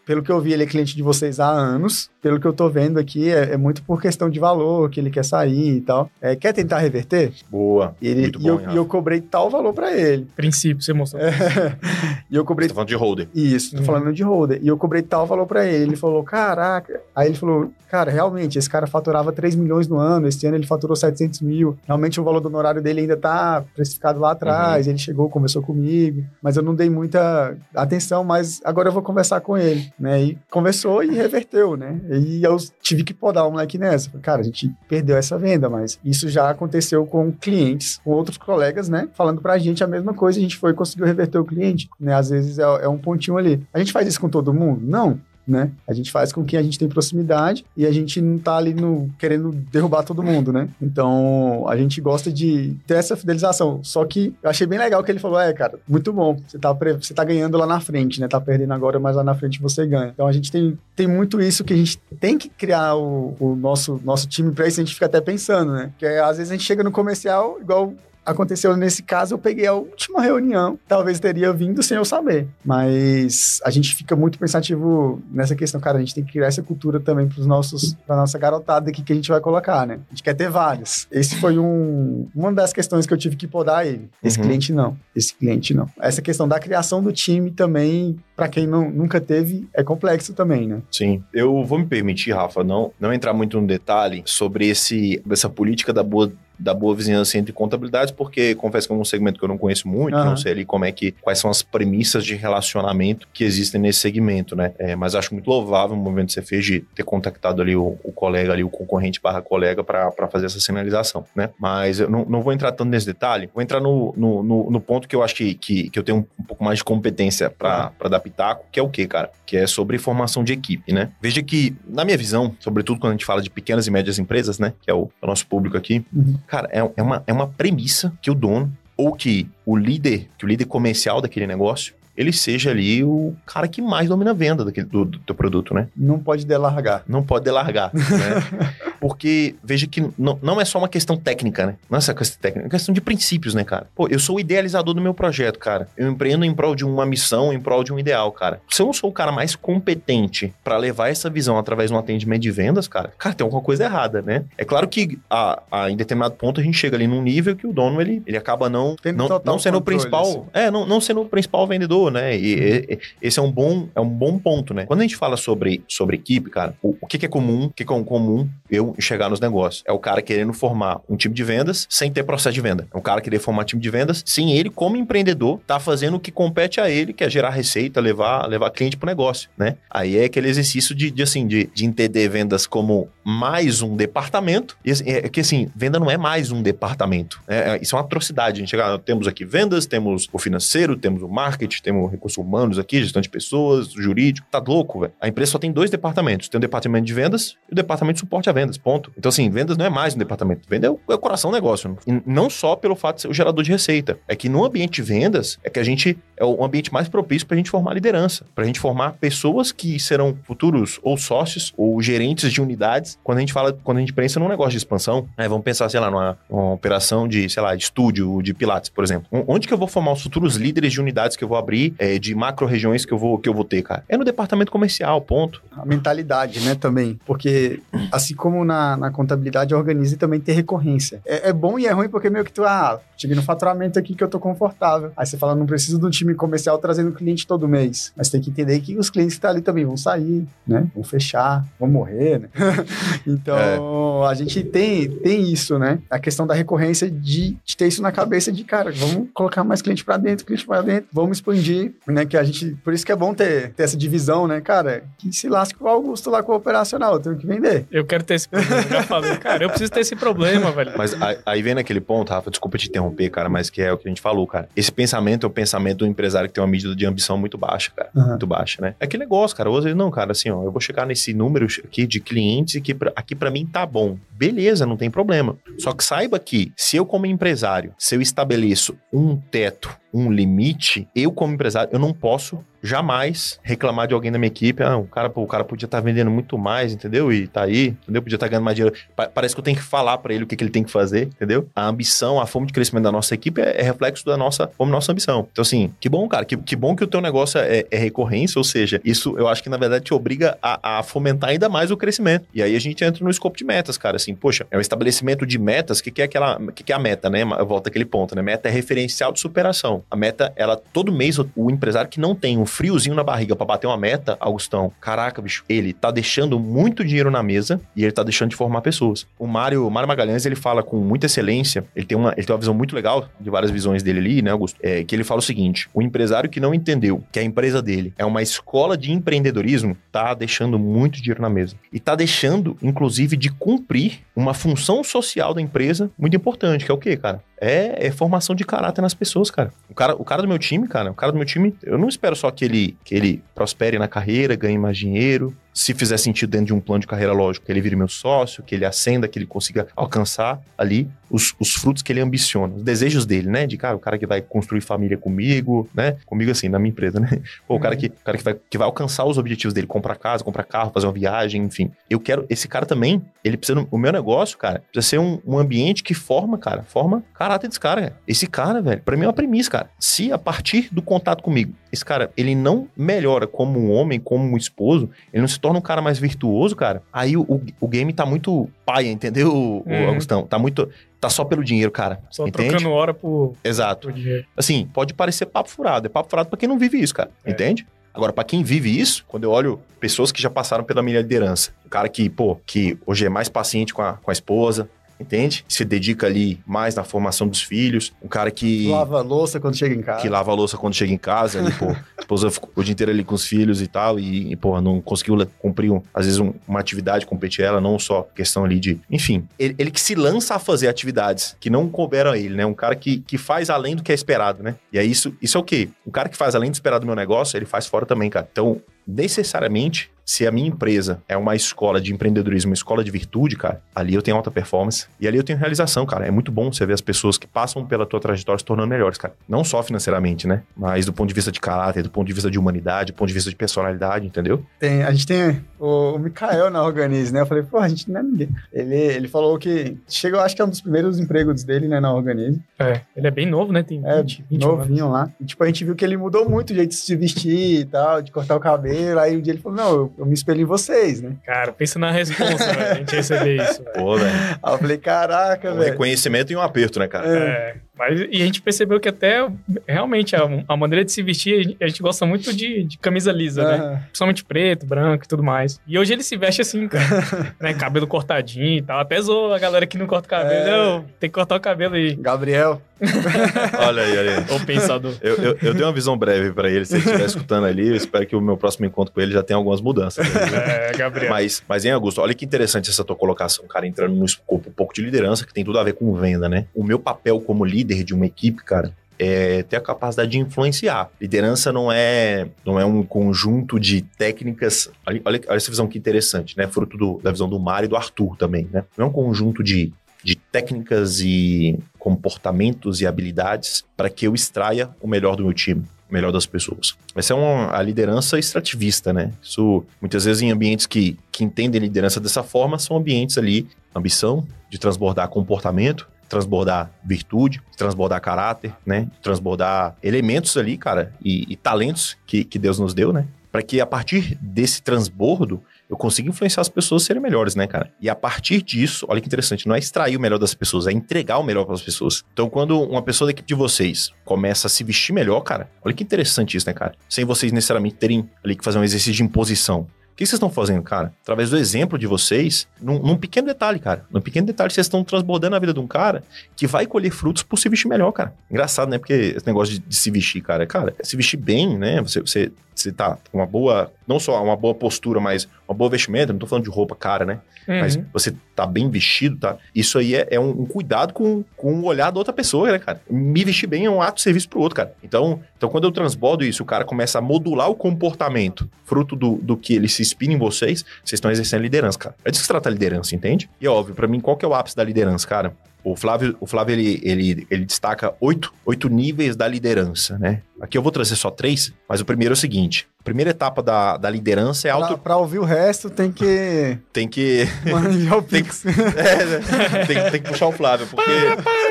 Pelo que eu vi, ele é cliente de vocês há anos. Pelo que eu tô vendo aqui, é, é muito por questão de valor, que ele quer sair e tal. É, quer tentar reverter? Boa. E, ele, muito e, eu, e eu cobrei tal valor para ele. Princípio, você mostrou. É, e eu cobrei. Você tá falando de holder. Isso, tô uhum. falando de holder. E eu cobrei tal valor para ele. Ele falou, caraca. Aí ele falou, cara, realmente, esse cara faturava 3 milhões no ano, esse ano ele faturou 700 mil. Realmente o valor do honorário dele ainda tá precificado lá atrás. Uhum. Ele chegou, conversou comigo, mas eu não dei muita atenção, mas agora eu vou conversar com ele, né? E conversou e reverteu, né? E eu tive que podar o moleque nessa. Cara, a gente perdeu essa venda, mas isso já aconteceu com clientes, com outros colegas, né? Falando pra gente a mesma coisa, a gente foi e conseguiu reverter o cliente, né? Às vezes é, é um pontinho ali. A gente faz isso com todo mundo? Não né? A gente faz com quem a gente tem proximidade e a gente não tá ali no, querendo derrubar todo mundo, né? Então, a gente gosta de ter essa fidelização. Só que eu achei bem legal que ele falou, é, cara, muito bom, você tá, você tá ganhando lá na frente, né? Tá perdendo agora, mas lá na frente você ganha. Então, a gente tem, tem muito isso que a gente tem que criar o, o nosso, nosso time pra isso, a gente fica até pensando, né? Porque às vezes a gente chega no comercial, igual aconteceu nesse caso, eu peguei a última reunião, talvez teria vindo sem eu saber. Mas a gente fica muito pensativo nessa questão, cara, a gente tem que criar essa cultura também para os nossos, pra nossa garotada aqui que a gente vai colocar, né? A gente quer ter vários. Esse foi um, uma das questões que eu tive que podar ele. Esse uhum. cliente não, esse cliente não. Essa questão da criação do time também, para quem não, nunca teve, é complexo também, né? Sim. Eu vou me permitir, Rafa, não, não entrar muito no detalhe sobre esse, essa política da boa da boa vizinhança entre contabilidades, porque confesso que é um segmento que eu não conheço muito, uhum. não sei ali como é que, quais são as premissas de relacionamento que existem nesse segmento, né? É, mas acho muito louvável o movimento que você fez de ter contactado ali o, o colega ali, o concorrente barra colega para fazer essa sinalização, né? Mas eu não, não vou entrar tanto nesse detalhe, vou entrar no, no, no, no ponto que eu acho que, que, que, eu tenho um, pouco mais de competência para uhum. dar pitaco, que é o quê, cara? Que é sobre formação de equipe, né? Veja que, na minha visão, sobretudo quando a gente fala de pequenas e médias empresas, né? Que é o, é o nosso público aqui, uhum cara, é, é, uma, é uma premissa que o dono, ou que o líder, que o líder comercial daquele negócio, ele seja ali o cara que mais domina a venda daquele, do, do teu produto, né? Não pode delargar. Não pode delargar, né? Porque veja que não, não é só uma questão técnica, né? Não é só questão técnica, é uma questão de princípios, né, cara? Pô, eu sou o idealizador do meu projeto, cara. Eu empreendo em prol de uma missão, em prol de um ideal, cara. Se eu não sou o cara mais competente para levar essa visão através de um atendimento de vendas, cara, cara, tem alguma coisa errada, né? É claro que a, a, em determinado ponto a gente chega ali num nível que o dono, ele, ele acaba não, não, não sendo o principal, assim. é, não, não sendo o principal vendedor, né? E, e, esse é um bom, é um bom ponto, né? Quando a gente fala sobre, sobre equipe, cara, o, o que, que é comum, o que, que é comum eu enxergar nos negócios? É o cara querendo formar um time de vendas sem ter processo de venda. É o cara querer formar um time de vendas sem ele, como empreendedor, tá fazendo o que compete a ele, que é gerar receita, levar, levar cliente pro negócio, né? Aí é aquele exercício de, de assim, de, de entender vendas como mais um departamento. E assim, é que assim, venda não é mais um departamento. Né? É, isso é uma atrocidade. A gente chega, ah, temos aqui vendas, temos o financeiro, temos o marketing, temos recursos humanos aqui, gestão de pessoas, jurídico. Tá louco, velho. A empresa só tem dois departamentos. Tem o departamento de vendas e o departamento de suporte a vendas, ponto. Então, assim, vendas não é mais um departamento. Venda é o, é o coração do negócio. E não só pelo fato de ser o gerador de receita. É que no ambiente de vendas, é que a gente é o ambiente mais propício para a gente formar liderança. Para a gente formar pessoas que serão futuros ou sócios ou gerentes de unidades. Quando a gente fala, quando a gente pensa num negócio de expansão, né, vamos pensar, sei lá, numa, numa operação de, sei lá, de estúdio, de pilates, por exemplo. Onde que eu vou formar os futuros líderes de unidades que eu vou abrir, é, de macro-regiões que eu vou que eu vou ter, cara? É no departamento comercial, ponto. A mentalidade, né, também. Porque, assim como na, na contabilidade, organiza e também ter recorrência. É, é, bom e é ruim porque meio que tu, ah, tive no faturamento aqui que eu tô confortável. Aí você fala, não preciso de um time comercial trazendo cliente todo mês. Mas tem que entender que os clientes que estão tá ali também vão sair, né? Vão fechar, vão morrer, né? então, é. a gente tem, tem isso, né? A questão da recorrência de, de ter isso na cabeça de, cara, vamos colocar mais cliente para dentro, cliente para dentro, vamos expandir, né? Que a gente, por isso que é bom ter, ter essa divisão, né? Cara, que se lasque o Augusto lá com o operacional, eu tenho que vender. Eu quero ter esse problema, já falei, cara, eu preciso ter esse problema, velho. Mas aí vem naquele ponto, Rafa, desculpa te interromper, cara, mas que é o que a gente falou, cara. Esse pensamento é o pensamento do empresário que tem uma medida de ambição muito baixa, cara. Uhum. Muito baixa, né? É que negócio, cara. Hoje, não, cara, assim, ó, eu vou chegar nesse número aqui de clientes e que pra, aqui para mim tá bom. Beleza, não tem problema. Só que saiba que se eu como empresário, se eu estabeleço um teto, um limite, eu como empresário, eu não posso jamais reclamar de alguém da minha equipe. Ah, o cara, o cara podia estar tá vendendo muito mais, entendeu? E tá aí, entendeu? Podia estar tá ganhando mais dinheiro. Pa parece que eu tenho que falar para ele o que, que, ele tem que fazer, entendeu? A ambição, a fome de crescimento da nossa equipe é, é reflexo da nossa fome, nossa ambição. Então, assim, que bom, cara, que, que bom que o teu negócio é, é recorrência, ou seja, isso eu acho que na verdade te obriga a, a, fomentar ainda mais o crescimento. E aí a gente entra no escopo de metas, cara. Assim, poxa, é um estabelecimento de metas, o que, que é aquela. Que, que é a meta, né? Volta aquele ponto, né? Meta é referencial de superação. Augustão, a meta, ela, todo mês, o empresário que não tem um friozinho na barriga para bater uma meta, Augustão, caraca, bicho, ele tá deixando muito dinheiro na mesa e ele tá deixando de formar pessoas. O Mário, o Mário Magalhães, ele fala com muita excelência, ele tem uma, ele tem uma visão muito legal de várias visões dele ali, né, Augusto? É, que ele fala o seguinte: o empresário que não entendeu que a empresa dele é uma escola de empreendedorismo, tá deixando muito dinheiro na mesa. E tá deixando, inclusive, de cumprir uma função social da empresa muito importante, que é o quê, cara? É, é, formação de caráter nas pessoas, cara. O, cara. o cara do meu time, cara, o cara do meu time, eu não espero só que ele, que ele prospere na carreira, ganhe mais dinheiro, se fizer sentido dentro de um plano de carreira lógico, que ele vire meu sócio, que ele ascenda, que ele consiga alcançar ali os, os frutos que ele ambiciona, os desejos dele, né? De cara, o cara que vai construir família comigo, né? Comigo assim, na minha empresa, né? Pô, o cara, uhum. que, o cara que, vai, que vai alcançar os objetivos dele, comprar casa, comprar carro, fazer uma viagem, enfim. Eu quero, esse cara também, ele precisa, o meu negócio, cara, precisa ser um, um ambiente que forma, cara, forma caráter desse cara, cara. Esse cara, velho, pra mim é uma premissa, cara. Se a partir do contato comigo, esse cara, ele não melhora como um homem, como um esposo, ele não se torna um cara mais virtuoso, cara, aí o, o, o game tá muito paia, entendeu, uhum. Augustão? Tá muito tá só pelo dinheiro, cara. Só entende? trocando hora por, Exato. Por dinheiro. Assim, pode parecer papo furado. É papo furado pra quem não vive isso, cara. É. Entende? Agora, para quem vive isso, quando eu olho pessoas que já passaram pela minha liderança, o cara que, pô, que hoje é mais paciente com a, com a esposa, entende? Se dedica ali mais na formação dos filhos. Um cara que. Lava a louça quando chega em casa. Que lava a louça quando chega em casa. Ali, pô, a esposa ficou o dia inteiro ali com os filhos e tal. E, e pô, não conseguiu cumprir, um, às vezes, um, uma atividade, competir ela, não só questão ali de. Enfim, ele, ele, que se lança a fazer atividades que não couberam a ele, né? Um cara que, que faz além do que é esperado, né? E aí, isso, isso é o quê? O cara que faz além do esperado do meu negócio, ele faz fora também, cara. Então, necessariamente, se a minha empresa é uma escola de empreendedorismo, uma escola de virtude, cara, ali eu tenho alta performance e ali eu tenho realização, cara. É muito bom você ver as pessoas que passam pela tua trajetória se tornando melhores, cara. Não só financeiramente, né? Mas do ponto de vista de caráter, do ponto de vista de humanidade, do ponto de vista de personalidade, entendeu? Tem, a gente tem o, o Mikael na Organize, né? Eu falei, pô, a gente não é ninguém. Ele, ele falou que chegou, acho que é um dos primeiros empregos dele, né, na Organize. É, ele é bem novo, né? Tem 20, é, 20 novinho anos. lá. E, tipo, a gente viu que ele mudou muito o jeito de se vestir e tal, de cortar o cabelo. Aí um dia ele falou, não, eu, eu me espelho em você vocês, né? Cara, pensa na resposta, velho. A gente receber isso. Pô, velho. Aí eu falei, caraca, um velho. Reconhecimento e um aperto, né, cara? É. Mas, e a gente percebeu que até, realmente, a, a maneira de se vestir, a gente gosta muito de, de camisa lisa, uhum. né? Principalmente preto, branco e tudo mais. E hoje ele se veste assim, cara. né? Cabelo cortadinho e tal. Até zoou a galera que não corta o cabelo. É. Não, tem que cortar o cabelo aí. Gabriel. olha aí, olha aí. O pensador. Eu, eu, eu dei uma visão breve para ele, se ele estiver escutando ali. Eu espero que o meu próximo encontro com ele já tenha algumas mudanças. Né? É, Gabriel. Mas, mas em Augusto, olha que interessante essa tua colocação, cara, entrando no escopo um pouco de liderança, que tem tudo a ver com venda, né? O meu papel como líder de uma equipe, cara, é ter a capacidade de influenciar. Liderança não é, não é um conjunto de técnicas. Olha, olha essa visão que interessante, né? Fruto do, da visão do Mário e do Arthur também, né? Não é um conjunto de, de técnicas e comportamentos e habilidades para que eu extraia o melhor do meu time melhor das pessoas. Essa é uma, a liderança extrativista, né? Isso, muitas vezes, em ambientes que, que entendem liderança dessa forma, são ambientes ali, ambição, de transbordar comportamento, transbordar virtude, transbordar caráter, né? Transbordar elementos ali, cara, e, e talentos que, que Deus nos deu, né? Para que a partir desse transbordo eu consiga influenciar as pessoas a serem melhores, né, cara? E a partir disso, olha que interessante, não é extrair o melhor das pessoas, é entregar o melhor para as pessoas. Então, quando uma pessoa da equipe de vocês começa a se vestir melhor, cara, olha que interessante isso, né, cara? Sem vocês necessariamente terem ali que fazer um exercício de imposição que vocês estão fazendo, cara? Através do exemplo de vocês, num, num, pequeno detalhe, cara. Num pequeno detalhe, vocês estão transbordando a vida de um cara que vai colher frutos por se vestir melhor, cara. Engraçado, né? Porque esse negócio de, de se vestir, cara, cara, se vestir bem, né? Você, você, você tá com uma boa, não só uma boa postura, mas uma boa vestimenta, não tô falando de roupa cara, né? Uhum. Mas você tá bem vestido, tá? Isso aí é, é um, um, cuidado com, com o olhar da outra pessoa, né, cara? Me vestir bem é um ato de serviço pro outro, cara. Então, então quando eu transbordo isso, o cara começa a modular o comportamento, fruto do, do que ele se inspira em vocês, vocês estão exercendo liderança, cara. É disso que se trata a liderança, entende? E óbvio, para mim, qual que é o ápice da liderança, cara? O Flávio, o Flávio ele, ele, ele destaca oito, oito níveis da liderança, né? Aqui eu vou trazer só três, mas o primeiro é o seguinte: a primeira etapa da, da liderança é auto. Pra, ouvir o resto, tem que. tem que. o tem, que... é, né? tem, tem, que puxar o Flávio, porque,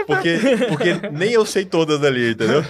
porque, porque nem eu sei todas ali, entendeu?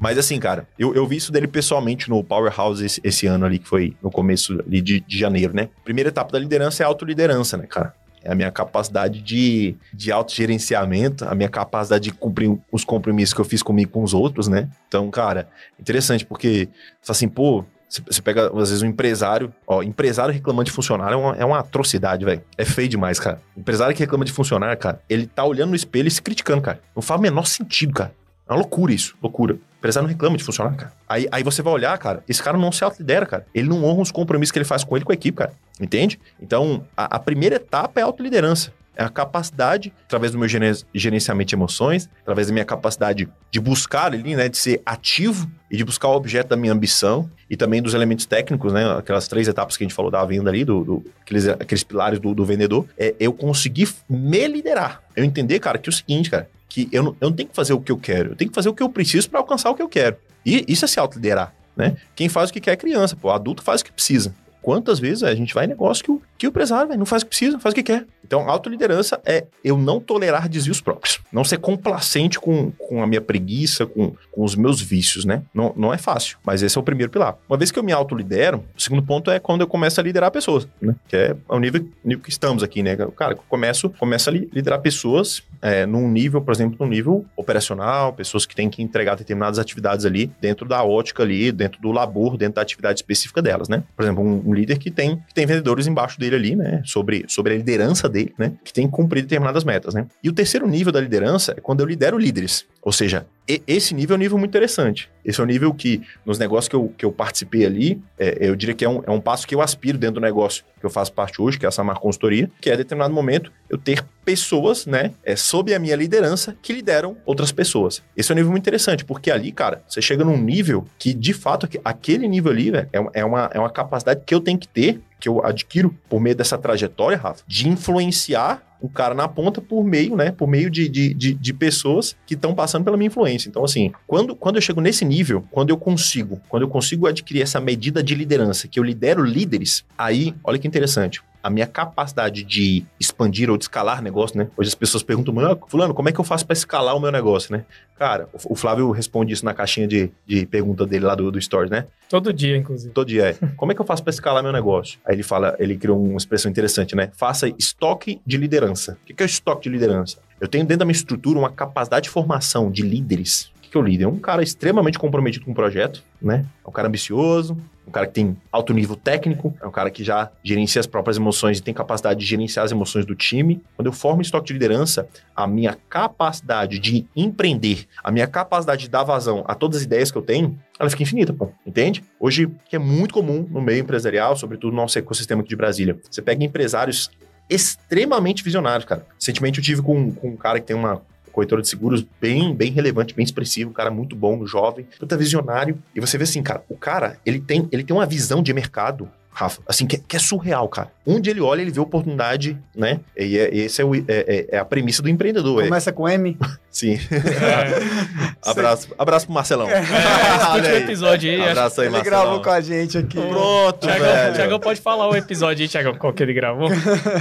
Mas assim, cara, eu, eu vi isso dele pessoalmente no Powerhouse esse, esse ano ali, que foi no começo ali de, de janeiro, né? Primeira etapa da liderança é a autoliderança, né, cara? É a minha capacidade de, de autogerenciamento, a minha capacidade de cumprir os compromissos que eu fiz comigo com os outros, né? Então, cara, interessante, porque assim, pô, você pega, às vezes, um empresário. Ó, empresário reclamando de funcionário é uma, é uma atrocidade, velho. É feio demais, cara. Empresário que reclama de funcionário, cara, ele tá olhando no espelho e se criticando, cara. Não faz o menor sentido, cara. É uma loucura isso, loucura. O empresário não reclama de funcionário, cara. Aí, aí você vai olhar, cara, esse cara não se autolidera, cara. Ele não honra os compromissos que ele faz com ele com a equipe, cara. Entende? Então, a, a primeira etapa é a autoliderança. É a capacidade, através do meu gerenciamento de emoções, através da minha capacidade de buscar ali, né, de ser ativo e de buscar o objeto da minha ambição e também dos elementos técnicos, né, aquelas três etapas que a gente falou da venda ali, do, do aqueles, aqueles pilares do, do vendedor, é eu conseguir me liderar. Eu entender, cara, que é o seguinte, cara, que eu não, eu não tenho que fazer o que eu quero, eu tenho que fazer o que eu preciso para alcançar o que eu quero. E isso é se autoliderar. Né? Quem faz o que quer é criança, pô. O adulto faz o que precisa. Quantas vezes a gente vai em negócio que o, que o empresário véio, não faz o que precisa, faz o que quer. Então, autoliderança é eu não tolerar desvios próprios. Não ser complacente com, com a minha preguiça, com, com os meus vícios, né? Não, não é fácil, mas esse é o primeiro pilar. Uma vez que eu me autolidero, o segundo ponto é quando eu começo a liderar pessoas, né? Que é o nível, nível que estamos aqui, né? Cara, eu começo, começo a liderar pessoas é, num nível, por exemplo, num nível operacional, pessoas que têm que entregar determinadas atividades ali dentro da ótica ali, dentro do labor, dentro da atividade específica delas, né? Por exemplo, um, um líder que tem, que tem vendedores embaixo dele ali, né? Sobre, sobre a liderança dele, né? Que tem que cumprir determinadas metas, né? E o terceiro nível da liderança é quando eu lidero líderes. Ou seja, esse nível é um nível muito interessante. Esse é um nível que, nos negócios que eu, que eu participei ali, é, eu diria que é um, é um passo que eu aspiro dentro do negócio que eu faço parte hoje, que é essa marca consultoria, que é, a determinado momento, eu ter pessoas, né, é, sob a minha liderança, que lideram outras pessoas. Esse é um nível muito interessante, porque ali, cara, você chega num nível que, de fato, aquele nível ali, é, é, uma, é uma capacidade que eu tenho que ter, que eu adquiro por meio dessa trajetória, Rafa, de influenciar o cara na ponta por meio, né? Por meio de, de, de, de pessoas que estão passando pela minha influência. Então, assim, quando, quando eu chego nesse nível, quando eu consigo, quando eu consigo adquirir essa medida de liderança, que eu lidero líderes, aí, olha que interessante a minha capacidade de expandir ou de escalar negócio, né? Hoje as pessoas perguntam, ah, fulano, como é que eu faço para escalar o meu negócio, né? Cara, o Flávio responde isso na caixinha de, de pergunta dele lá do, do Stories, né? Todo dia, inclusive. Todo dia, é. Como é que eu faço para escalar meu negócio? Aí ele fala, ele criou uma expressão interessante, né? Faça estoque de liderança. O que é o estoque de liderança? Eu tenho dentro da minha estrutura uma capacidade de formação de líderes que o líder? É um cara extremamente comprometido com o projeto, né? É um cara ambicioso, um cara que tem alto nível técnico, é um cara que já gerencia as próprias emoções e tem capacidade de gerenciar as emoções do time. Quando eu formo estoque de liderança, a minha capacidade de empreender, a minha capacidade de dar vazão a todas as ideias que eu tenho, ela fica infinita, pô. Entende? Hoje, que é muito comum no meio empresarial, sobretudo no nosso ecossistema aqui de Brasília, você pega empresários extremamente visionários, cara. Recentemente eu tive com, com um cara que tem uma corretora de seguros bem, bem relevante, bem expressivo, um cara muito bom, jovem, puta visionário. E você vê assim, cara, o cara, ele tem, ele tem uma visão de mercado Rafa, assim, que, que, é surreal, cara. Onde ele olha, ele vê oportunidade, né? E é, esse é, o, é, é, é, a premissa do empreendedor. É. Começa com M. Sim. É. abraço, abraço pro Marcelão. É, Olha aí. episódio aí. Abraço aí, ele Marcelão. gravou com a gente aqui. Pronto, Thiagão, velho. Thiagão pode falar o episódio aí, Thiagão, qual que ele gravou.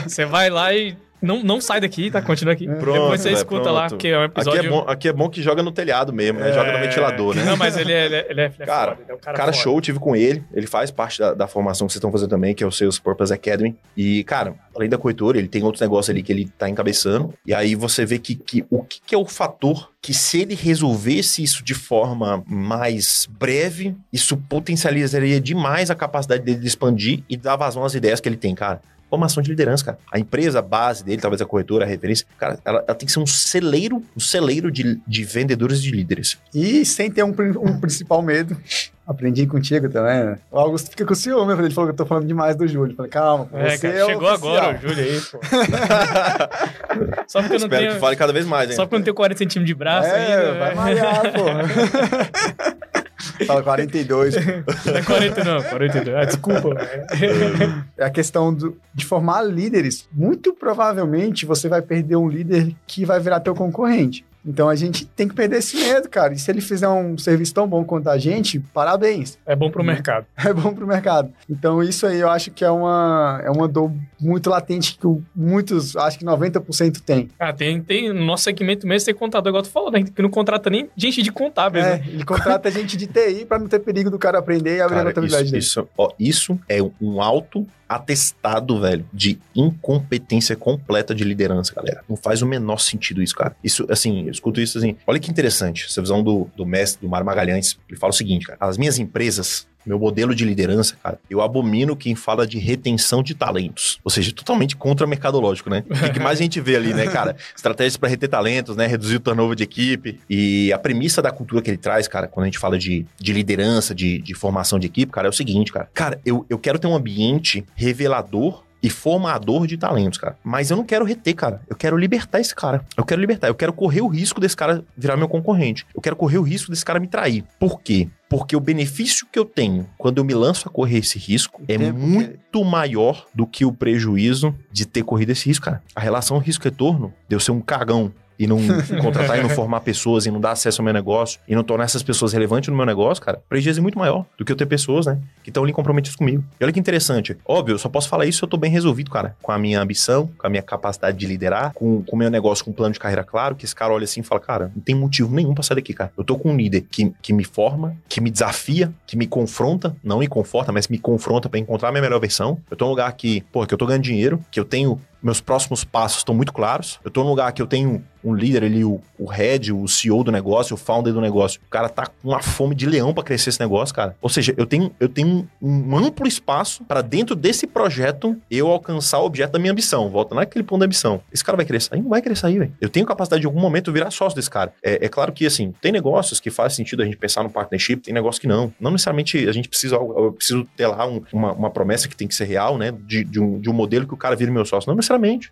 Você vai lá e não, não sai daqui, tá? Continua aqui. Pronto, Depois você escuta pronto. lá, porque é um episódio... Aqui é, bom, aqui é bom que joga no telhado mesmo, né? Joga no é. ventilador, né? Não, mas ele é, ele é, ele é cara, foda, ele é um cara, cara show, tive com ele. Ele faz parte da, da formação que vocês estão fazendo também, que é o Sales Purpose Academy. E, cara, além da corretora, ele tem outros negócios ali que ele tá encabeçando. E aí você vê que, que o que, que é o fator que se ele resolvesse isso de forma mais breve, isso potencializaria demais a capacidade dele de expandir e dar vazão às ideias que ele tem, cara formação de liderança, cara. A empresa, a base dele, talvez a corretora, a referência, cara, ela, ela tem que ser um celeiro, um celeiro de, de vendedores e de líderes. E sem ter um, um principal medo. Aprendi contigo também, né? O Augusto fica com ciúme, ele falou que eu tô falando demais do Júlio. Eu falei, calma, é, você cara, é Chegou agora o Júlio aí, pô. só porque eu não Espero tenho... que fale cada vez mais, hein? Só porque eu não tenho 40 centímetros de braço é, ainda. vai malhar, pô. Fala 42. Não é 40 não, 42. Ah, desculpa. É a questão do, de formar líderes. Muito provavelmente você vai perder um líder que vai virar teu concorrente. Então a gente tem que perder esse medo, cara. E se ele fizer um serviço tão bom quanto a gente, parabéns. É bom pro mercado. É bom pro mercado. Então isso aí eu acho que é uma, é uma dor muito latente que muitos, acho que 90% tem. Ah, tem, tem, no nosso segmento mesmo tem contador, igual tu falou, né? Que não contrata nem gente de contábeis, É, né? ele contrata gente de TI para não ter perigo do cara aprender e abrir a Cara, contabilidade isso, dele. isso, ó, isso é um alto atestado, velho, de incompetência completa de liderança, galera. Não faz o menor sentido isso, cara. Isso, assim, eu escuto isso assim. Olha que interessante, essa visão do, do mestre, do Mário Magalhães. Ele fala o seguinte, cara. As minhas empresas, meu modelo de liderança, cara, eu abomino quem fala de retenção de talentos. Ou seja, totalmente contra mercadológico, né? O que mais a gente vê ali, né, cara? Estratégias para reter talentos, né? Reduzir o turnover de equipe. E a premissa da cultura que ele traz, cara, quando a gente fala de, de liderança, de, de formação de equipe, cara, é o seguinte, cara. Cara, eu, eu quero ter um ambiente revelador e formador de talentos, cara. Mas eu não quero reter, cara. Eu quero libertar esse cara. Eu quero libertar. Eu quero correr o risco desse cara virar meu concorrente. Eu quero correr o risco desse cara me trair. Por quê? Porque o benefício que eu tenho quando eu me lanço a correr esse risco é tempo que- muito maior do que o prejuízo de ter corrido esse risco, cara. A relação risco-retorno de eu ser um cagão e não contratar e não formar pessoas e não dar acesso ao meu negócio e não tornar essas pessoas relevantes no meu negócio, cara, prejuízo é muito maior do que eu ter pessoas, né, que estão ali comprometidas comigo. E olha que interessante. Óbvio, eu só posso falar isso se eu tô bem resolvido, cara, com a minha ambição, com a minha capacidade de liderar, com o meu negócio, com um plano de carreira claro, que esse cara olha assim e fala, cara, não tem motivo nenhum pra sair daqui, cara. Eu tô com um líder que, que me forma, que me desafia, que me confronta, não me conforta, mas me confronta pra encontrar a minha melhor versão. Eu tô num lugar que, pô, que eu tô ganhando dinheiro, que eu tenho meus próximos passos estão muito claros. Eu tô num lugar que eu tenho um líder ali, o, o head, o CEO do negócio, o founder do negócio. O cara tá com uma fome de leão pra crescer esse negócio, cara. Ou seja, eu tenho, eu tenho um amplo espaço pra dentro desse projeto eu alcançar o objeto da minha ambição. Volta naquele ponto da ambição. Esse cara vai sair? Não vai querer sair, velho. Eu tenho capacidade de algum momento virar sócio desse cara. É, é claro que, assim, tem negócios que faz sentido a gente pensar no partnership, tem negócios que não. Não necessariamente a gente precisa, eu preciso ter lá um- uma, uma promessa que tem que ser real, né? De, de um, de um modelo que o cara vire meu sócio. Não necessariamente,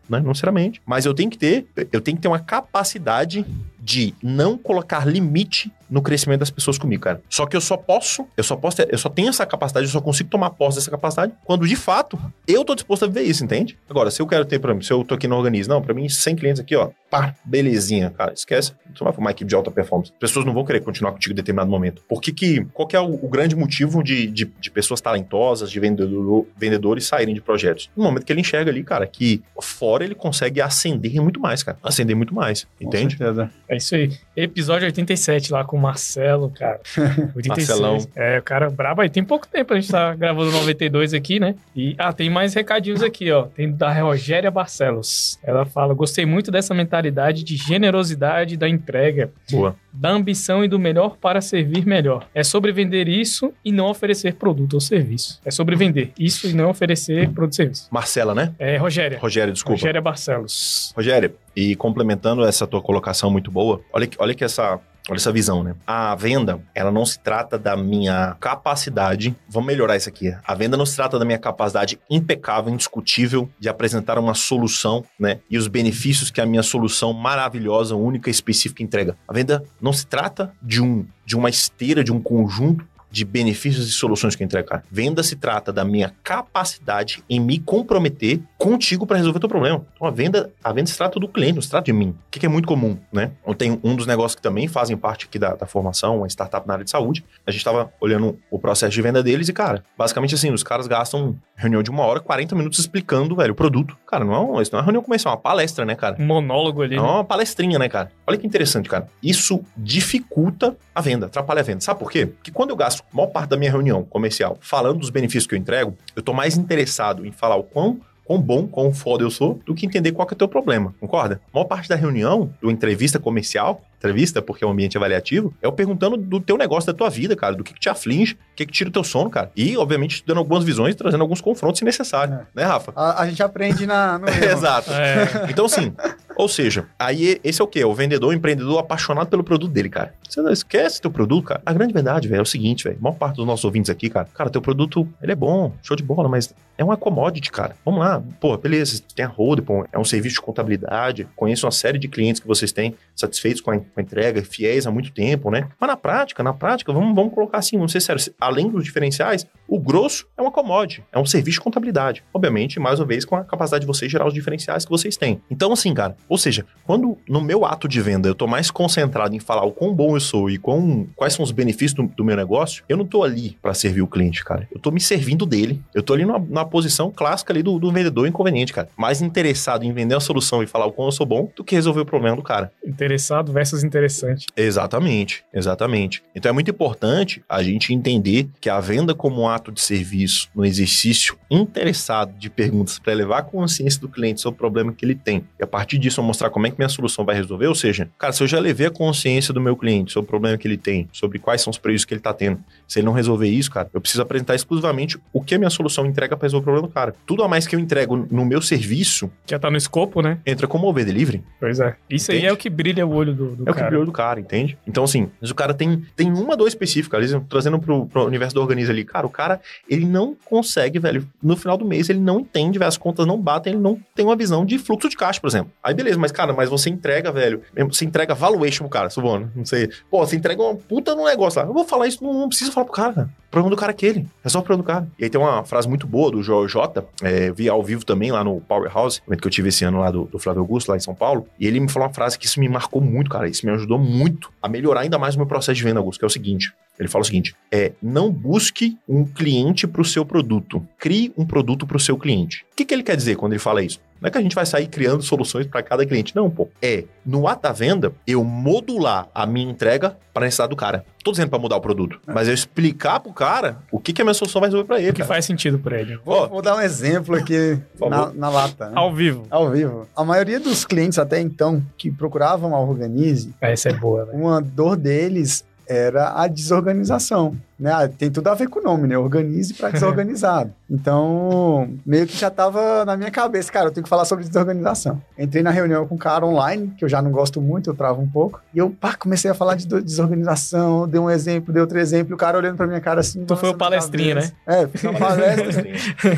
né? Não necessariamente. Mas eu tenho que ter, eu tenho que ter uma capacidade de não colocar limite no crescimento das pessoas comigo, cara. Só que eu só posso, eu só posso, ter- eu só tenho essa capacidade, eu só consigo tomar posse dessa capacidade quando de fato eu tô disposto a viver isso, entende? Agora, se eu quero ter para mim, se eu tô aqui no organismo, não, para mim 100 clientes aqui, ó, pá, belezinha, cara, esquece. Tu vai pra uma equipe de alta performance. As pessoas não vão querer continuar contigo em determinado momento. Por que que, qual que é o, o grande motivo de, de, de pessoas talentosas, de vendedor, vendedores saírem de projetos? No momento que ele enxerga ali, cara, que fora ele consegue ascender muito mais, cara. Ascender muito mais, entende? Com certeza. É isso aí. Episódio 87 lá com o Marcelo, cara. 86. Marcelão. É, o cara brabo aí. Tem pouco tempo a gente tá gravando 92 aqui, né? E, ah, tem mais recadinhos aqui, ó. Tem da Rogéria Barcelos. Ela fala: gostei muito dessa mentalidade de generosidade da entrega, Boa. Da ambição e do melhor para servir melhor. É sobre vender isso e não oferecer produto ou serviço. É sobre vender isso e não oferecer produto ou serviço. Marcela, né? É, Rogéria. Rogério, desculpa. Rogéria Barcelos. Rogério, e complementando essa tua colocação muito boa, olha que, olha que essa. Olha essa visão, né? A venda, ela não se trata da minha capacidade. Vamos melhorar isso aqui. A venda não se trata da minha capacidade impecável, indiscutível de apresentar uma solução, né? E os benefícios que a minha solução maravilhosa, única específica entrega. A venda não se trata de um de uma esteira, de um conjunto de benefícios e soluções que eu entrego, cara. Venda se trata da minha capacidade em me comprometer contigo para resolver teu problema. Então a venda, a venda se trata do cliente, não se trata de mim. O que que é muito comum, né? Eu tenho um dos negócios que também fazem parte aqui da, da formação, uma startup na área de saúde. A gente estava olhando o processo de venda deles e, cara, basicamente assim, os caras gastam reunião de uma hora, 40 minutos explicando, velho, o produto. Cara, não é, um, isso não é uma reunião comercial, é uma palestra, né, cara? Um monólogo ali. É né? uma palestrinha, né, cara? Olha que interessante, cara. Isso dificulta a venda, atrapalha a venda. Sabe por quê? Porque quando eu gasto a maior parte da minha reunião comercial falando dos benefícios que eu entrego, eu tô mais interessado em falar o quão quão bom, quão foda eu sou, do que entender qual que é o teu problema, concorda? A maior parte da reunião, do entrevista comercial, entrevista, porque é um ambiente avaliativo, é eu perguntando do teu negócio, da tua vida, cara, do que, que te aflige, o que, que tira o teu sono, cara. E, obviamente, dando algumas visões e trazendo alguns confrontos se necessário, É. né, Rafa? A, a gente aprende na, no erro. Exato. É. Então, assim, ou seja, aí esse é o quê? O vendedor, o empreendedor apaixonado pelo produto dele, cara. Você não esquece teu produto, cara. A grande verdade, velho, é o seguinte, velho. A maior parte dos nossos ouvintes aqui, cara, cara, teu produto, ele é bom, show de bola, mas é uma commodity, cara. Vamos lá, pô, beleza, tem a pô, é um serviço de contabilidade, conheço uma série de clientes que vocês têm satisfeitos com a, com a entrega, fiéis há muito tempo, né? Mas na prática, na prática, vamos, vamos colocar assim, vamos ser sérios, além dos diferenciais, o grosso é uma commodity, é um serviço de contabilidade. Obviamente, mais uma vez, com a capacidade de vocês gerar os diferenciais que vocês têm. Então, assim, cara, Ou seja, quando no meu ato de venda eu tô mais concentrado em falar o quão bom eu sou e quão, quais são os benefícios do, do meu negócio, eu não tô ali para servir o cliente, cara. Eu tô me servindo dele. Eu tô ali numa posição clássica ali do, do, vendedor inconveniente, cara. Mais interessado em vender a solução e falar o quão eu sou bom do que resolver o problema do cara. Interessado versus interessante. Exatamente, exatamente. Então é muito importante a gente entender que a venda como um ato de serviço no exercício interessado de perguntas para elevar a consciência do cliente sobre o problema que ele tem. E a partir disso eu mostrar como é que minha solução vai resolver, ou seja, cara, se eu já levei a consciência do meu cliente sobre o problema que ele tem, sobre quais são os prejuízos que ele está tendo, se ele não resolver isso, cara, eu preciso apresentar exclusivamente o que a minha solução entrega para resolver o problema do cara. Tudo a mais que eu entrego no meu serviço. Que já tá no escopo, né? Entra como over delivery. Pois é. Isso entende? aí é o que brilha o olho do, do é cara. É o que brilha o olho do cara, entende? Então, assim, mas o cara tem, tem uma dor específica, ali, trazendo pro, pro universo do organismo ali. Cara, o cara, ele não consegue, velho, no final do mês, ele não entende, velho, as contas não batem, ele não tem uma visão de fluxo de caixa, por exemplo. Aí, beleza, mas, cara, mas você entrega, velho, você entrega valuation pro cara, subono, não sei. Pô, você entrega uma puta no negócio lá. Eu vou falar isso, não, não preciso falar pro cara, cara. Problema do cara é aquele. É só o problema do cara. E aí tem uma frase muito boa do Joel J. É, vi ao vivo também lá no Powerhouse, evento que eu tive esse ano lá do, do Flávio Augusto, lá em São Paulo. E ele me falou uma frase que isso me marcou muito, cara. Isso me ajudou muito a melhorar ainda mais o meu processo de venda, Augusto, que é o seguinte. Ele fala o seguinte: é não busque um cliente para o seu produto, crie um produto para o seu cliente. O que, que ele quer dizer quando ele fala isso? Não é que a gente vai sair criando soluções para cada cliente. Não, pô. É, no ato da venda, eu modular a minha entrega para a necessidade do cara. Tô dizendo para mudar o produto, mas eu explicar pro cara o que, que a minha solução vai resolver para ele. O que cara. faz sentido para ele. Vou, vou, dar um exemplo aqui na, na, lata. Né? Ao vivo. Ao vivo. A maioria dos clientes até então que procuravam a Organize. Essa é boa, né? Uma dor deles era a desorganização. Né? Ah, tem tudo a ver com o nome, né? Organize para desorganizado. então, meio que já tava na minha cabeça, cara, eu tenho que falar sobre desorganização. Entrei na reunião com um cara online, que eu já não gosto muito, eu travo um pouco, e eu, pá, comecei a falar de desorganização, dei um exemplo, dei outro exemplo, e o cara olhando pra minha cara assim. Tu foi o palestrinha, né? É, fiz uma palestra.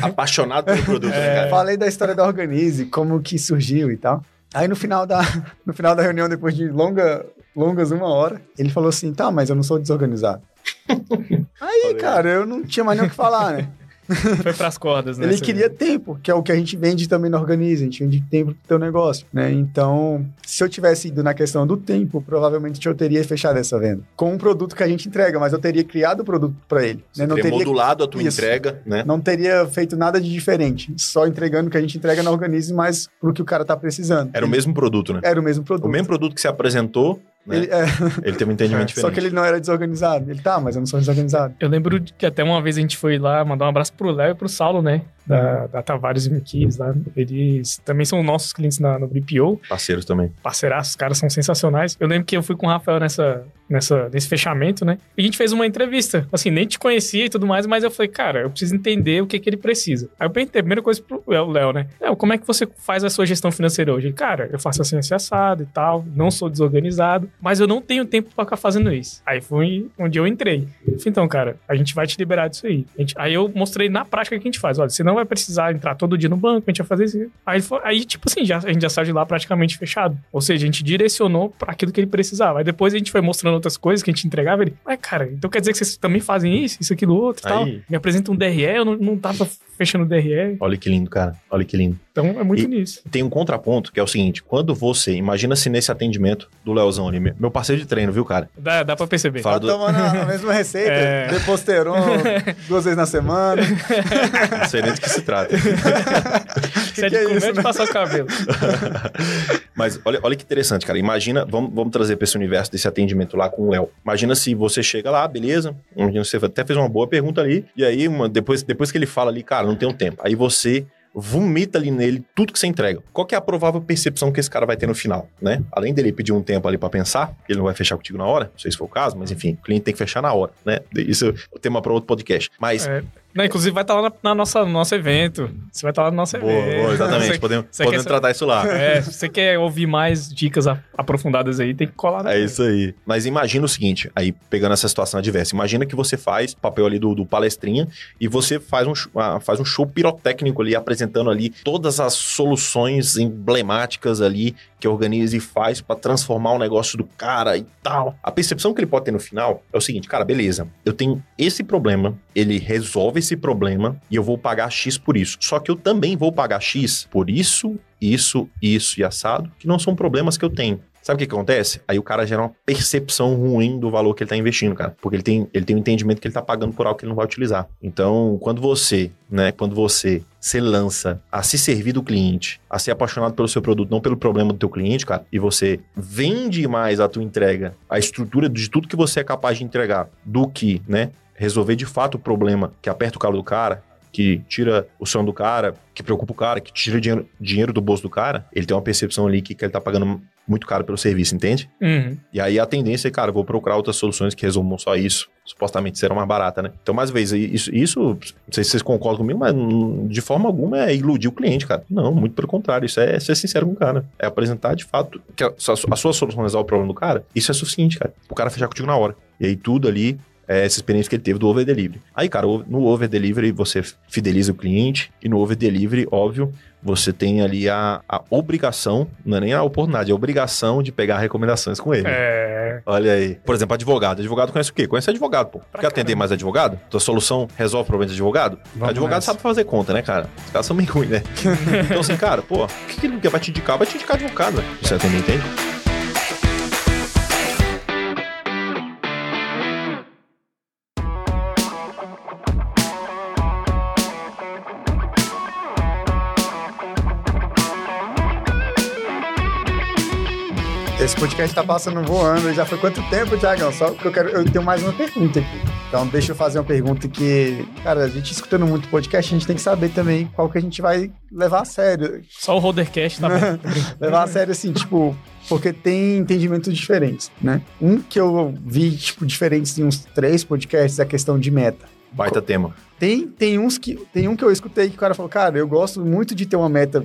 Apaixonado pelo produto, né, é, né, cara? Falei da história da Organize, como que surgiu e tal. Aí no final da, no final da reunião, depois de longa, longas uma hora, ele falou assim: tá, mas eu não sou desorganizado. Aí, Falei. cara, eu não tinha mais nem o que falar, né? Foi pras cordas, né? Ele queria tempo, que é o que a gente vende também na Organiza, a gente vende tempo pro teu negócio, né? Então, se eu tivesse ido na questão do tempo, provavelmente eu teria fechado essa venda. Com um produto que a gente entrega, mas eu teria criado o produto para ele. Você né? Não teria modulado a tua Isso. entrega, né? Não teria feito nada de diferente, só entregando o que a gente entrega na Organize, mas pro que o cara tá precisando. Era o mesmo produto, né? Era o mesmo produto. O mesmo produto que você apresentou, né? Ele, é... ele teve um entendimento é, diferente. Só que ele não era desorganizado. Ele tá, mas eu não sou desorganizado. Eu lembro que até uma vez a gente foi lá mandar um abraço pro Léo e pro Saulo, né? Da, da Tavares e Miquis lá. Eles também são nossos clientes na, no BPO. Parceiros também. Parceiraços, os caras são sensacionais. Eu lembro que eu fui com o Rafael nessa, nessa, nesse fechamento, né? E a gente fez uma entrevista. Assim, nem te conhecia e tudo mais, mas eu falei, cara, eu preciso entender o que, que ele precisa. Aí eu perguntei, a primeira coisa pro Léo, né? Léo, como é que você faz a sua gestão financeira hoje? Ele, cara, eu faço assim, assim, assado e tal, não sou desorganizado, mas eu não tenho tempo pra ficar fazendo isso. Aí foi onde eu entrei. Então, cara, a gente vai te liberar disso aí. Gente, aí eu mostrei na prática o que a gente faz. Olha, você não vai precisar entrar todo dia no banco, a gente vai fazer isso. Aí, foi, aí tipo assim, já, a gente já saiu de lá praticamente fechado. Ou seja, a gente direcionou para aquilo que ele precisava. Aí depois a gente foi mostrando outras coisas que a gente entregava. Ele, mas cara, então quer dizer que vocês também fazem isso, isso, aquilo, outro tal? Me apresenta um DRE, eu não, não tava fechando o DRE. Olha que lindo, cara. Olha que lindo. Então é muito e nisso. Tem um contraponto que é o seguinte: quando você, imagina se nesse atendimento do Leozão ali, meu parceiro de treino, viu, cara? Dá, dá pra perceber. Fala tá do... tomando a mesma receita, é... Deposteron duas vezes na semana. Não sei nem que se trata. Você é de comer ou de passar o cabelo? Mas olha, olha que interessante, cara. Imagina, vamos, vamos trazer para esse universo desse atendimento lá com o Léo. Imagina se você chega lá, beleza? Você até fez uma boa pergunta ali, e aí, uma, depois, depois que ele fala ali, cara, não tenho tempo. Aí você vomita ali nele tudo que você entrega. Qual que é a provável percepção que esse cara vai ter no final, né? Além dele pedir um tempo ali para pensar, ele não vai fechar contigo na hora, não sei se for o caso, mas enfim, o cliente tem que fechar na hora, né? Isso é o tema para outro podcast. Mas é. Não, inclusive vai estar tá lá na, na, nossa, no nosso evento. Você vai estar tá lá no nosso boa, evento. Boa, exatamente. Você, podemos você podemos tratar isso lá. É, se você quer ouvir mais dicas aprofundadas aí, tem que colar. É isso aí. Mas imagina o seguinte, aí pegando essa situação adversa, imagina que você faz papel ali do, do palestrinha e você faz um, faz um show pirotécnico ali, apresentando ali todas as soluções emblemáticas ali que a Organize faz para transformar o negócio do cara e tal. A percepção que ele pode ter no final é o seguinte, cara, beleza, eu tenho esse problema, ele resolve esse problema e eu vou pagar X por isso. Só que eu também vou pagar X por isso, isso, isso e assado, que não são problemas que eu tenho. Sabe o que, que acontece? Aí o cara gera uma percepção ruim do valor que ele está investindo, cara. Porque ele tem, ele tem um entendimento que ele está pagando por algo que ele não vai utilizar. Então, quando você, né, quando você se lança a se servir do cliente, a ser apaixonado pelo seu produto, não pelo problema do teu cliente, cara, e você vende mais a tua entrega, a estrutura de tudo que você é capaz de entregar, do que, né, resolver de fato o problema que aperta o calo do cara, que tira o som do cara, que preocupa o cara, que tira dinheiro, dinheiro do bolso do cara, ele tem uma percepção ali que, que ele tá pagando muito caro pelo serviço, entende? Uhum. E aí a tendência é, cara, vou procurar outras soluções que resolvam só isso. Supostamente serão mais barata, né? Então, mais uma vez, isso, isso, não sei se vocês concordam comigo, mas hum, de forma alguma é iludir o cliente, cara. Não, muito pelo contrário. Isso é ser sincero com o cara. É apresentar de fato que a, a sua solução resolve o problema do cara. Isso é suficiente, cara. O cara fechar contigo na hora. E aí tudo ali é, essa experiência que ele teve do over delivery. Aí, cara, no over delivery você fideliza o cliente e no over delivery, óbvio, você tem ali a, a obrigação, não é nem a oportunidade, é a obrigação de pegar recomendações com ele. É. Olha aí. Por exemplo, advogado. Advogado conhece o quê? Conhece advogado, pô. Quer atender mais advogado? Tua solução resolve problemas de advogado? Vamos advogado nessa. sabe fazer conta, né, cara? Os caras são meio ruins, né? então, assim, cara, pô, o que, que ele vai te indicar? Vai te indicar advogado, velho. Você atender, entende? Esse podcast tá passando voando. Já foi quanto tempo, Thiagão? Só porque eu quero. Eu tenho mais uma pergunta aqui. Então, deixa eu fazer uma pergunta que, cara, a gente escutando muito podcast, a gente tem que saber também qual que a gente vai levar a sério. Só o Rodercast tá bom. levar a sério, assim, tipo, porque tem entendimentos diferentes, né? Um que eu vi, tipo, diferentes em uns três podcasts é a questão de meta. Baita tema. Tem, tem uns que. Tem um que eu escutei que o cara falou, cara, eu gosto muito de ter uma meta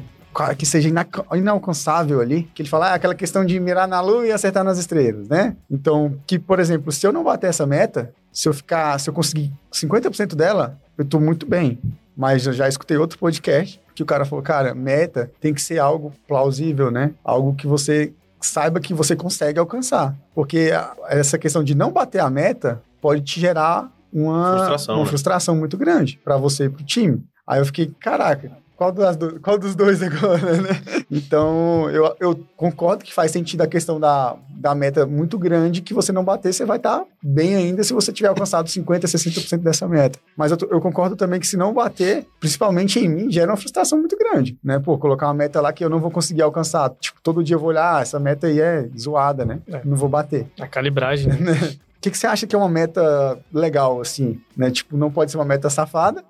que seja ina- inalcançável ali. Que ele fala, ah, aquela questão de mirar na lua e acertar nas estrelas, né? Então, que, por exemplo, se eu não bater essa meta, se eu ficar, se eu conseguir 50% dela, eu tô muito bem. Mas eu já escutei outro podcast que o cara falou, cara, meta tem que ser algo plausível, né? Algo que você saiba que você consegue alcançar. Porque essa questão de não bater a meta pode te gerar uma Frustração, uma né? frustração muito grande para você e pro time. Aí eu fiquei, caraca, qual, do- qual dos dois agora, né? Então, eu, eu concordo que faz sentido a questão da, da meta muito grande, que você não bater, você vai estar bem ainda se você tiver alcançado 50%, 60% dessa meta. Mas eu, eu concordo também que se não bater, principalmente em mim, gera uma frustração muito grande, né? Pô, colocar uma meta lá que eu não vou conseguir alcançar. Tipo, todo dia eu vou olhar, ah, essa meta aí é zoada, né? É. Não vou bater. A calibragem, né? O que, que você acha que é uma meta legal, assim, né? Tipo, não pode ser uma meta safada.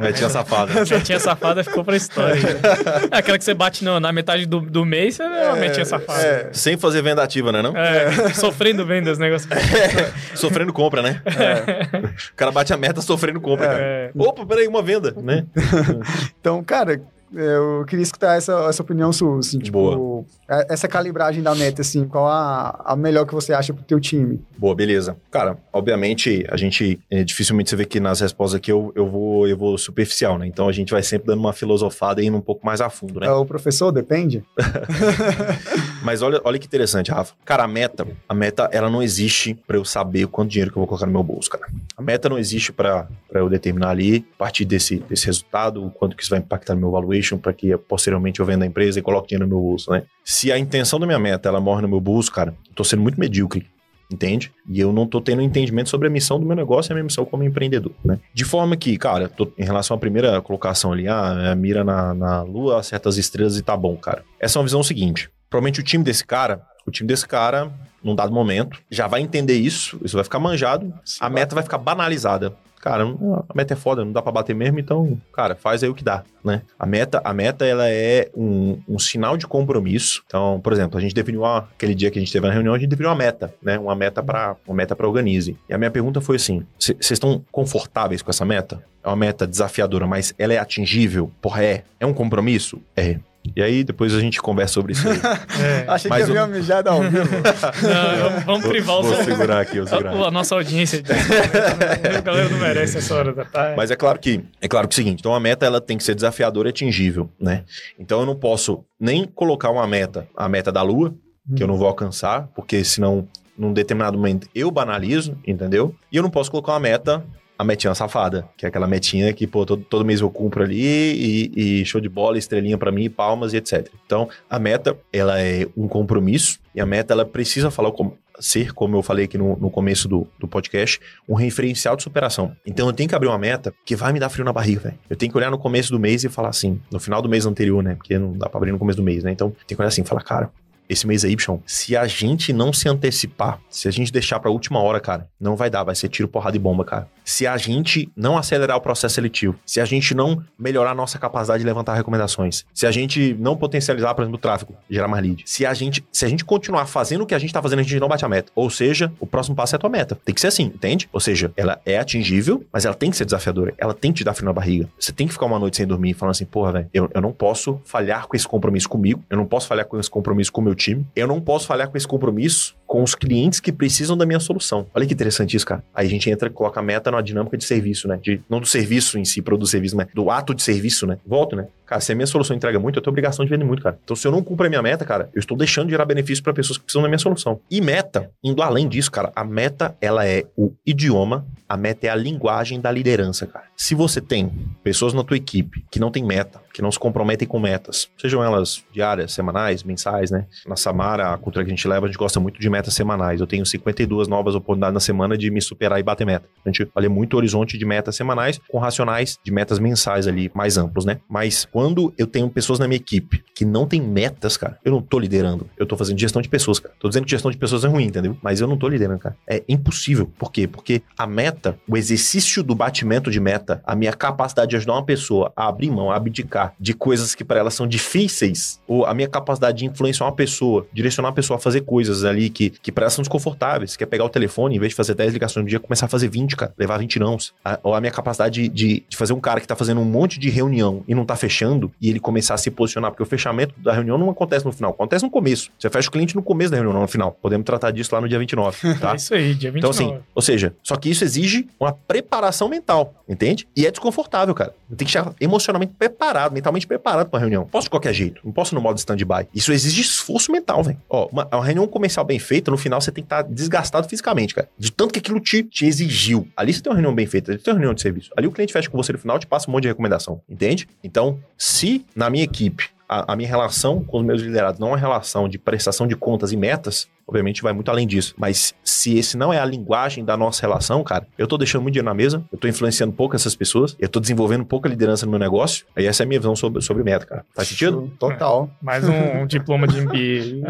Metinha safada. Metinha safada ficou pra história. É aquela que você bate no- na metade do, do mês, você é uma metinha safada. É, Sem fazer venda ativa, né não? É, sofrendo vendas, negócio. Sofrendo compra, né? O cara bate a meta sofrendo compra, cara. É. Opa, peraí, uma venda, né? Então, cara, eu queria escutar essa, essa opinião sua, assim, tipo, Boa. é- essa calibragem da meta, assim, qual a, a melhor que você acha pro teu time? Boa, beleza. Cara, obviamente, a gente é, dificilmente você vê que nas respostas aqui eu, eu, vou, eu vou superficial, né? Então a gente vai sempre dando uma filosofada e indo um pouco mais a fundo, né? É o professor, depende? Mas olha, olha que interessante, Rafa. Cara, a meta, a meta, ela não existe pra eu saber quanto dinheiro que eu vou colocar no meu bolso, cara. A meta não existe pra pra eu determinar ali, a partir desse, desse resultado, o quanto que isso vai impactar no meu valuation, pra que posteriormente eu venda a empresa e coloque dinheiro no meu bolso, né? Se a intenção da minha meta, ela morre no meu bolso, cara, eu tô sendo muito medíocre. Entende? E eu não tô tendo entendimento sobre a missão do meu negócio e a minha missão como empreendedor, né? De forma que, cara, tô- em relação à primeira colocação ali, ah, mira na, na lua, acerta as estrelas e tá bom, cara. Essa é uma visão seguinte. Provavelmente o time desse cara, o time desse cara, num dado momento, já vai entender isso, isso vai ficar manjado, a meta vai ficar banalizada. Cara, não- a meta é foda, não dá pra bater mesmo, então, cara, faz aí o que dá, né? A meta, a meta ela é um, um sinal de compromisso. Então, por exemplo, a gente definiu a- aquele dia que a gente teve na reunião, a gente definiu uma meta, né? Uma meta para uma meta para organize. E a minha pergunta foi assim: vocês estão confortáveis com essa meta? É uma meta desafiadora, mas ela é atingível? Porra, é. É um compromisso? É. E aí depois a gente conversa sobre isso aí. É. Achei Mas que havia o- uma mijada ao vivo. Não, vamos, vamos privar os Vou segurar aqui, vou segurar. a, a nossa audiência. a galera não merece essa hora da tarde. Mas é claro que é claro que é o seguinte, então a meta ela tem que ser desafiadora e atingível, né? Então eu não posso nem colocar uma meta, a meta da lua, que eu não vou alcançar, porque senão num determinado momento eu banalizo, entendeu? E eu não posso colocar uma meta a metinha safada, que é aquela metinha que, pô, todo, todo mês eu cumpro ali e, e show de bola, estrelinha para mim, palmas e etc. Então, a meta, ela é um compromisso e a meta, ela precisa falar como ser, como eu falei aqui no, no começo do, do podcast, um referencial de superação. Então eu tenho que abrir uma meta que vai me dar frio na barriga, velho. Eu tenho que olhar no começo do mês e falar assim, no final do mês anterior, né? Porque não dá pra abrir no começo do mês, né? Então tem que olhar assim, falar, cara, esse mês aí, bichão, se a gente não se antecipar, se a gente deixar pra última hora, cara, não vai dar, vai ser tiro, porrada e bomba, cara. Se a gente não acelerar o processo seletivo, se a gente não melhorar a nossa capacidade de levantar recomendações, se a gente não potencializar, por exemplo, o tráfego, gerar mais lead, se a gente, se a gente continuar fazendo o que a gente tá fazendo, a gente não bate a meta. Ou seja, o próximo passo é a tua meta. Tem que ser assim, entende? Ou seja, ela é atingível, mas ela tem que ser desafiadora. Ela tem que te dar frio na barriga. Você tem que ficar uma noite sem dormir falando assim, porra, velho, eu, eu não posso falhar com esse compromisso comigo, eu não posso falhar com esse compromisso com o meu time, eu não posso falhar com esse compromisso com os clientes que precisam da minha solução. Olha que interessante isso, cara. Aí a gente entra coloca a meta numa dinâmica de serviço, né? De, não do serviço em si, produto serviço, mas do ato de serviço, né? Volto, né? Cara, se a minha solução entrega muito, eu tenho obrigação de vender muito, cara. Então, se eu não cumpro a minha meta, cara, eu estou deixando de gerar benefício para pessoas que precisam da minha solução. E meta, indo além disso, cara, a meta, ela é o idioma, a meta é a linguagem da liderança, cara. Se você tem pessoas na tua equipe que não tem meta, que não se comprometem com metas, sejam elas diárias, semanais, mensais, né? Na Samara, a cultura que a gente leva, a gente gosta muito de metas semanais. Eu tenho 52 novas oportunidades na semana de me superar e bater meta. A gente olha muito horizonte de metas semanais com racionais de metas mensais ali, mais amplos, né? Mas quando eu tenho pessoas na minha equipe que não tem metas, cara, eu não tô liderando. Eu tô fazendo gestão de pessoas, cara. Tô dizendo que gestão de pessoas é ruim, entendeu? Mas eu não tô liderando, cara. É impossível. Por quê? Porque a meta, o exercício do batimento de meta, a minha capacidade de ajudar uma pessoa a abrir mão, a abdicar de coisas que para elas são difíceis, ou a minha capacidade de influenciar uma pessoa, direcionar uma pessoa a fazer coisas ali que, que para elas são desconfortáveis, que é pegar o telefone, em vez de fazer 10 ligações no dia, começar a fazer 20, cara, levar 20 nãos. A, ou a minha capacidade de, de fazer um cara que tá fazendo um monte de reunião e não tá fechando, e ele começar a se posicionar, porque o fechamento da reunião não acontece no final, acontece no começo. Você fecha o cliente no começo da reunião, não no final. Podemos tratar disso lá no dia 29, tá? É isso aí, dia 29. Então, assim, ou seja, só que isso exige uma preparação mental, entende? E é desconfortável, cara. Tenho que estar emocionalmente preparado, mentalmente preparado para uma reunião. Posso de qualquer jeito, não posso no modo stand-by. Isso exige esforço mental, velho. Ó, uma, uma reunião comercial bem feita, no final você tem que estar desgastado fisicamente, cara. De tanto que aquilo te, te exigiu. Ali você tem uma reunião bem feita, ali você tem uma reunião de serviço. Ali o cliente fecha com você no final, te passa um monte de recomendação, entende? Então, se na minha equipe a, a, minha relação com os meus liderados não é uma relação de prestação de contas e metas, obviamente vai muito além disso. Mas se esse não é a linguagem da nossa relação, cara, eu tô deixando muito dinheiro na mesa, eu tô influenciando pouco essas pessoas, eu tô desenvolvendo pouca liderança no meu negócio, aí essa é a minha visão sobre, sobre meta, cara. Faz sentido? Total. É, mais um, um, diploma de MBA.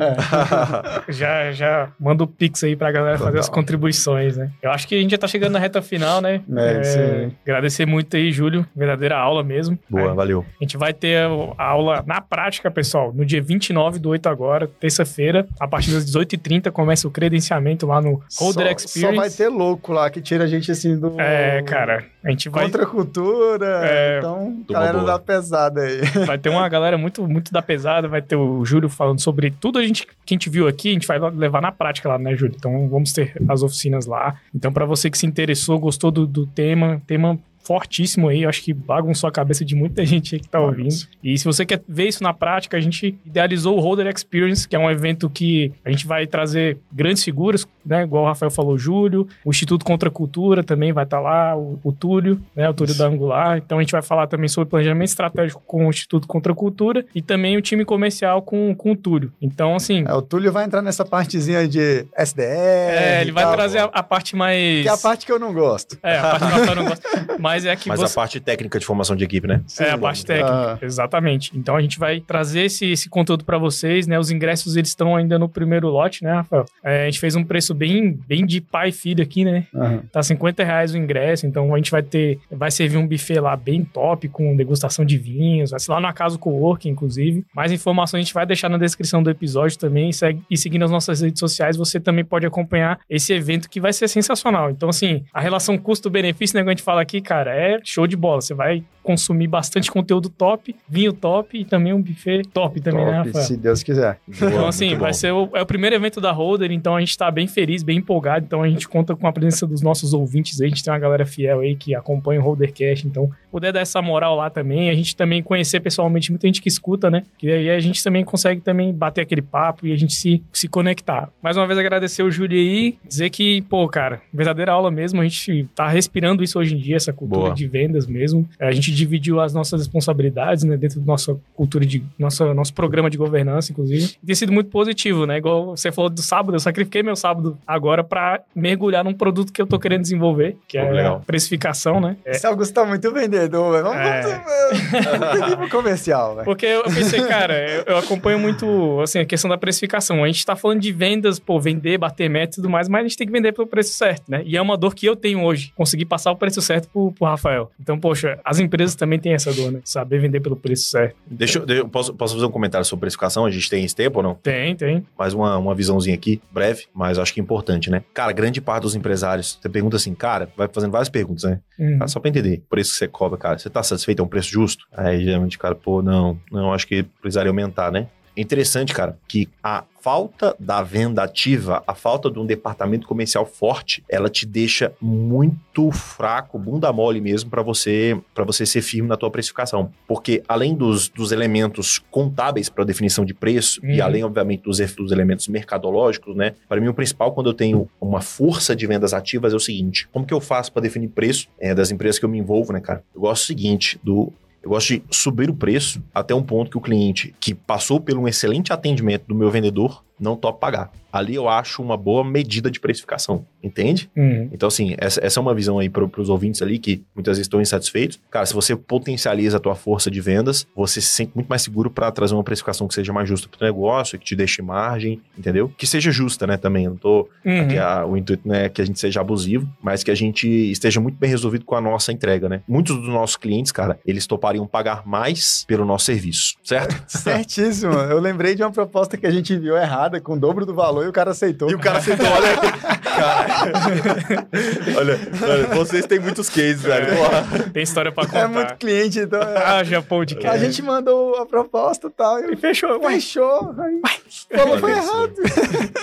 É. já, já manda o pix aí pra galera Total. fazer as contribuições, né? Eu acho que a gente já tá chegando na reta final, né? É, agradecer muito aí, Júlio. Verdadeira aula mesmo. Boa, valeu. A gente vai ter a aula na prática, pessoal, no dia 29 do 8 agora, terça-feira, a partir das 18h30, começa o credenciamento lá no Holder só, Experience. Só vai ter louco lá que tira a gente assim do. É, cara. A gente vai. Contra a cultura. É... Então, galera da pesada aí. Vai ter uma galera muito, muito da pesada. Vai ter o Júlio falando sobre tudo a gente, que a gente viu aqui. A gente vai levar na prática lá, né, Júlio? Então, vamos ter as oficinas lá. Então, para você que se interessou, gostou do, do tema, tema fortíssimo aí, acho que bagunçou a cabeça de muita gente aí que tá ouvindo. E se você quer ver isso na prática, a gente idealizou o Holder Experience, que é um evento que a gente vai trazer grandes figuras, né? Igual o Rafael falou, Júlio, o Instituto Contra a Cultura também vai estar tá lá, o, o, Túlio, né? O Túlio isso. da Angular. Então a gente vai falar também sobre planejamento estratégico com o Instituto Contra a Cultura e também o time comercial com, com o Túlio. Então, assim. É, o Túlio vai entrar nessa partezinha de SDR. É, ele vai tal, trazer a, a, parte mais. Que é a parte que eu não gosto. É, a parte que Rafael não gosta. Mas é que Mas você... a parte técnica de formação de equipe, né? Sim, é, a parte técnica, ah. exatamente. Então a gente vai trazer esse, esse conteúdo para vocês, né? Os ingressos, eles estão ainda no primeiro lote, né, Rafael? É, a gente fez um preço bem, bem de pai e filho aqui, né? Uhum. Tá 50 reais o ingresso, então a gente vai ter, vai servir um buffet lá bem top, com degustação de vinhos, vai ser lá na casa do co-work, inclusive. Mais informações a gente vai deixar na descrição do episódio também, e, segue, e seguindo as nossas redes sociais, você também pode acompanhar esse evento que vai ser sensacional. Então, assim, a relação custo-benefício, né, que a gente fala aqui, cara, é show de bola. Você vai consumir bastante conteúdo top, vinho top e também um buffet top também, né, top, né, Rafael? Se Deus quiser. Então, assim, vai ser o, é o primeiro evento da Holder, então a gente tá bem feliz feliz, bem empolgado. Então a gente conta com a presença dos nossos ouvintes aí. A gente tem uma galera fiel aí que acompanha o Holdercast. Então, puder dar essa moral lá também. A gente também conhecer pessoalmente muita gente que escuta, né? Que aí a gente também consegue também bater aquele papo e a gente se, se conectar. Mais uma vez agradecer o Júlio aí, dizer que, pô, cara, verdadeira aula mesmo. A gente tá respirando isso hoje em dia, essa cultura Boa. de vendas mesmo. A gente dividiu as nossas responsabilidades, né, dentro da nossa cultura de nossa, nosso programa de governança, inclusive. E tem sido muito positivo, né? Igual você falou do sábado, eu sacrifiquei meu sábado agora para mergulhar num produto que eu tô querendo desenvolver, que é legal. a precificação, né? É, Esse Augusto tá muito vendedor, velho. Vamos, É. vamos, vamos comercial, velho. Porque eu pensei, cara, eu, eu acompanho muito, assim, a questão da precificação. A gente tá falando de vendas, pô, vender, bater meta e tudo mais, mas a gente tem que vender pelo preço certo, né? E é uma dor que eu tenho hoje, conseguir passar o preço certo pro, pro Rafael. Então, poxa, as empresas também têm essa dor, né? Saber vender pelo preço certo. Deixa eu, eu posso, posso fazer um comentário sobre precificação? A gente tem esse tempo ou não? Tem, tem. Mais uma, uma visãozinha aqui, breve, mas acho que importante, né? Cara, grande parte dos empresários, você pergunta assim, cara, vai fazendo várias perguntas, né? Hum. Cara, só pra entender, o preço que você cobra, cara, você tá satisfeito? É um preço justo? Aí, geralmente, cara, pô, não, não, acho que precisaria aumentar, né? É interessante, cara, que a falta da venda ativa, a falta de um departamento comercial forte, ela te deixa muito fraco, bunda mole mesmo para você para você ser firme na tua precificação, porque além dos, dos elementos contábeis para definição de preço e Uhum. além obviamente dos, dos elementos mercadológicos, né? Para mim o principal quando eu tenho uma força de vendas ativas é o seguinte: como que eu faço para definir preço é, das empresas que eu me envolvo, né, cara? Eu gosto do seguinte do eu gosto de subir o preço até um ponto que o cliente que passou por um excelente atendimento do meu vendedor não topa pagar. Ali eu acho uma boa medida de precificação, entende? Uhum. Então, assim, essa, essa é uma visão aí para os ouvintes ali que muitas vezes estão insatisfeitos. Cara, se você potencializa a tua força de vendas, você se sente muito mais seguro para trazer uma precificação que seja mais justa para o negócio, que te deixe margem, entendeu? Que seja justa, né, também. Eu não tô Uhum. que a- o intuito não é que a gente seja abusivo, mas que a gente esteja muito bem resolvido com a nossa entrega, né? Muitos dos nossos clientes, cara, eles topariam pagar mais pelo nosso serviço, certo? Certíssimo. Eu lembrei de uma proposta que a gente viu errada, com o dobro do valor, e o cara aceitou. E o cara aceitou, olha. Cara, olha, olha, vocês têm muitos cases, velho. Porra. Tem história pra É contar. muito cliente, então. é- Ah, já podcast. A gente mandou a proposta e tal. E E fechou. fechou. Aí, falou, foi Olha isso. errado.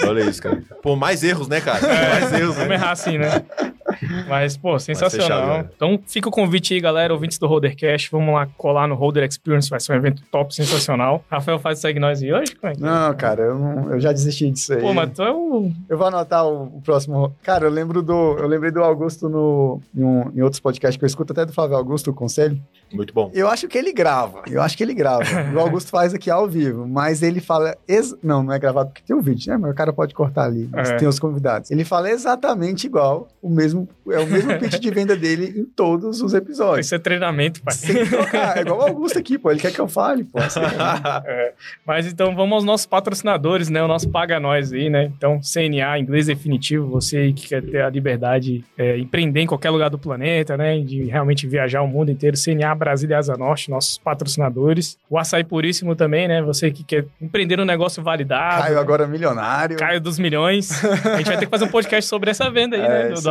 Olha isso, cara. Pô, mais erros, né, cara? mais erros, Vamos né? errar assim, né? Mas, pô, sensacional. então, fica o convite aí, galera, ouvintes do Holdercast. Vamos lá colar no Holder Experience, vai ser um evento top, sensacional. Rafael faz segue nós aí hoje? Como é que- Não, cara, eu, não- eu já desisti disso aí. Pô, mas tu é o. Eu vou anotar o, o próximo. Cara, eu lembro do. Eu lembrei do Augusto no, em, um- em outros podcasts que eu escuto, até do Flávio Augusto, o Conselho. Muito bom. Eu acho que ele grava. Eu acho que ele grava. o Augusto faz aqui ao vivo, mas ele fala. ex- Não, não é gravado porque tem um vídeo, né? Mas o cara pode cortar ali. mas É. Tem os convidados. Ele fala exatamente igual, o mesmo. É o mesmo pitch de venda dele em todos os episódios. Isso é treinamento, pai. Sem. É igual o Augusto aqui, pô. Ele quer que eu fale, pô. Assim, Mas então vamos aos nossos patrocinadores, né? O nosso Paga Nós aí, né? Então, CNA, inglês definitivo, você que quer ter a liberdade, é, empreender em qualquer lugar do planeta, né? De realmente viajar o mundo inteiro. CNA Brasília e Asa Norte, nossos patrocinadores. O Açaí Puríssimo também, né? Você que quer empreender um negócio validado. Caio agora milionário. Caio dos milhões. A gente vai ter que fazer um podcast sobre essa venda aí, né? É, Do, isso do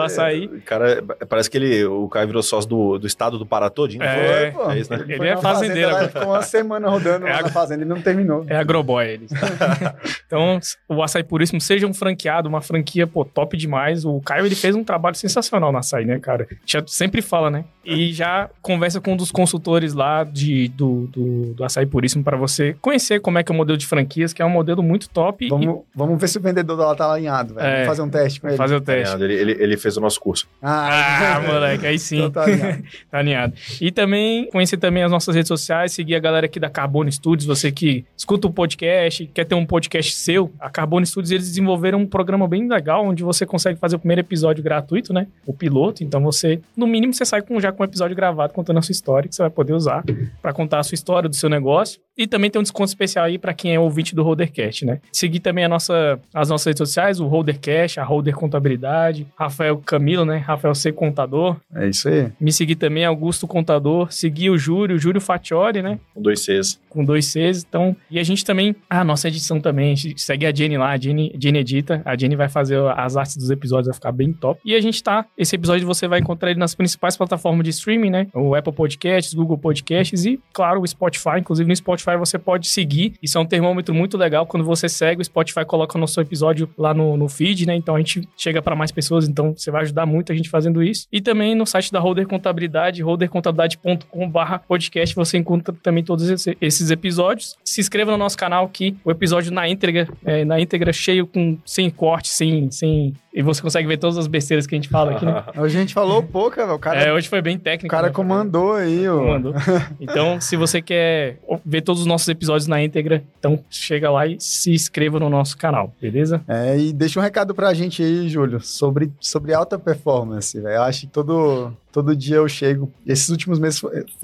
aí. O cara, parece que ele, o Caio virou sócio do, do estado do Pará todinho. não É. foi? É isso, né? Ele foi é na fazendeiro fazenda ele Ficou uma semana rodando É na fazenda e não terminou. É agroboy eles. então, o Açaí Puríssimo seja um franqueado, uma franquia, pô, top demais. O Caio, ele fez um trabalho sensacional no Açaí, né, cara? Já sempre fala, né? E já conversa com um dos consultores lá de, do, do, do Açaí Puríssimo para você conhecer como é que é o modelo de franquias, que é um modelo muito top. e- Vamos, vamos ver se o vendedor lá tá alinhado, velho. É. Vamos fazer um teste com ele. fazer o teste. Ele, ele, ele fez o nosso curso. Ah, moleque, aí sim. Então tá alinhado. Tá alinhado. E também conhecer também as nossas redes sociais, seguir a galera aqui da Carbono Studios, você que escuta o podcast, quer ter um podcast seu, a Carbono Studios eles desenvolveram um programa bem legal onde você consegue fazer o primeiro episódio gratuito, né? O piloto, então você, no mínimo, você sai com, já com um episódio gravado contando a sua história, que você vai poder usar para contar a sua história do seu negócio. E também tem um desconto especial aí para quem é ouvinte do Holdercast, né? Seguir também a nossa, as nossas redes sociais, o Holdercast, a Holder Contabilidade, Rafael Camilo, né? Rafael C Contador, É isso aí. me seguir também, Augusto Contador. Seguir o Júlio, o Júlio Fatiori, né? Com dois Cs. Com dois Cs. Então, e a gente também. Ah, nossa edição também. A gente segue a Jenny lá, a Jenny, Jenny edita. A Jenny vai fazer as artes dos episódios, vai ficar bem top. E a gente tá. Esse episódio você vai encontrar ele nas principais plataformas de streaming, né? O Apple Podcasts, Google Podcasts e, claro, o Spotify. Inclusive no Spotify Spotify, você pode seguir. Isso é um termômetro muito legal. Quando você segue, o Spotify coloca o nosso episódio lá no, no feed, né? Então a gente chega para mais pessoas, então você vai ajudar muito a gente fazendo isso. E também no site da Holder Contabilidade, holdercontabilidade.com.br podcast, você encontra também todos esses episódios. Se inscreva no nosso canal que o episódio na íntegra, é, na íntegra cheio, com, sem corte, sem, sem e você consegue ver todas as besteiras que a gente fala aqui, né? Hoje a gente falou pouco, O cara, é, hoje foi bem técnico. O cara né? comandou aí, ó. Comandou. Então, se você quer ver todos os nossos episódios na íntegra, então chega lá e se inscreva no nosso canal, beleza? É, e deixa um recado pra gente aí, Júlio, sobre, sobre alta performance, velho. Eu acho que todo, todo dia eu chego. Esses últimos meses,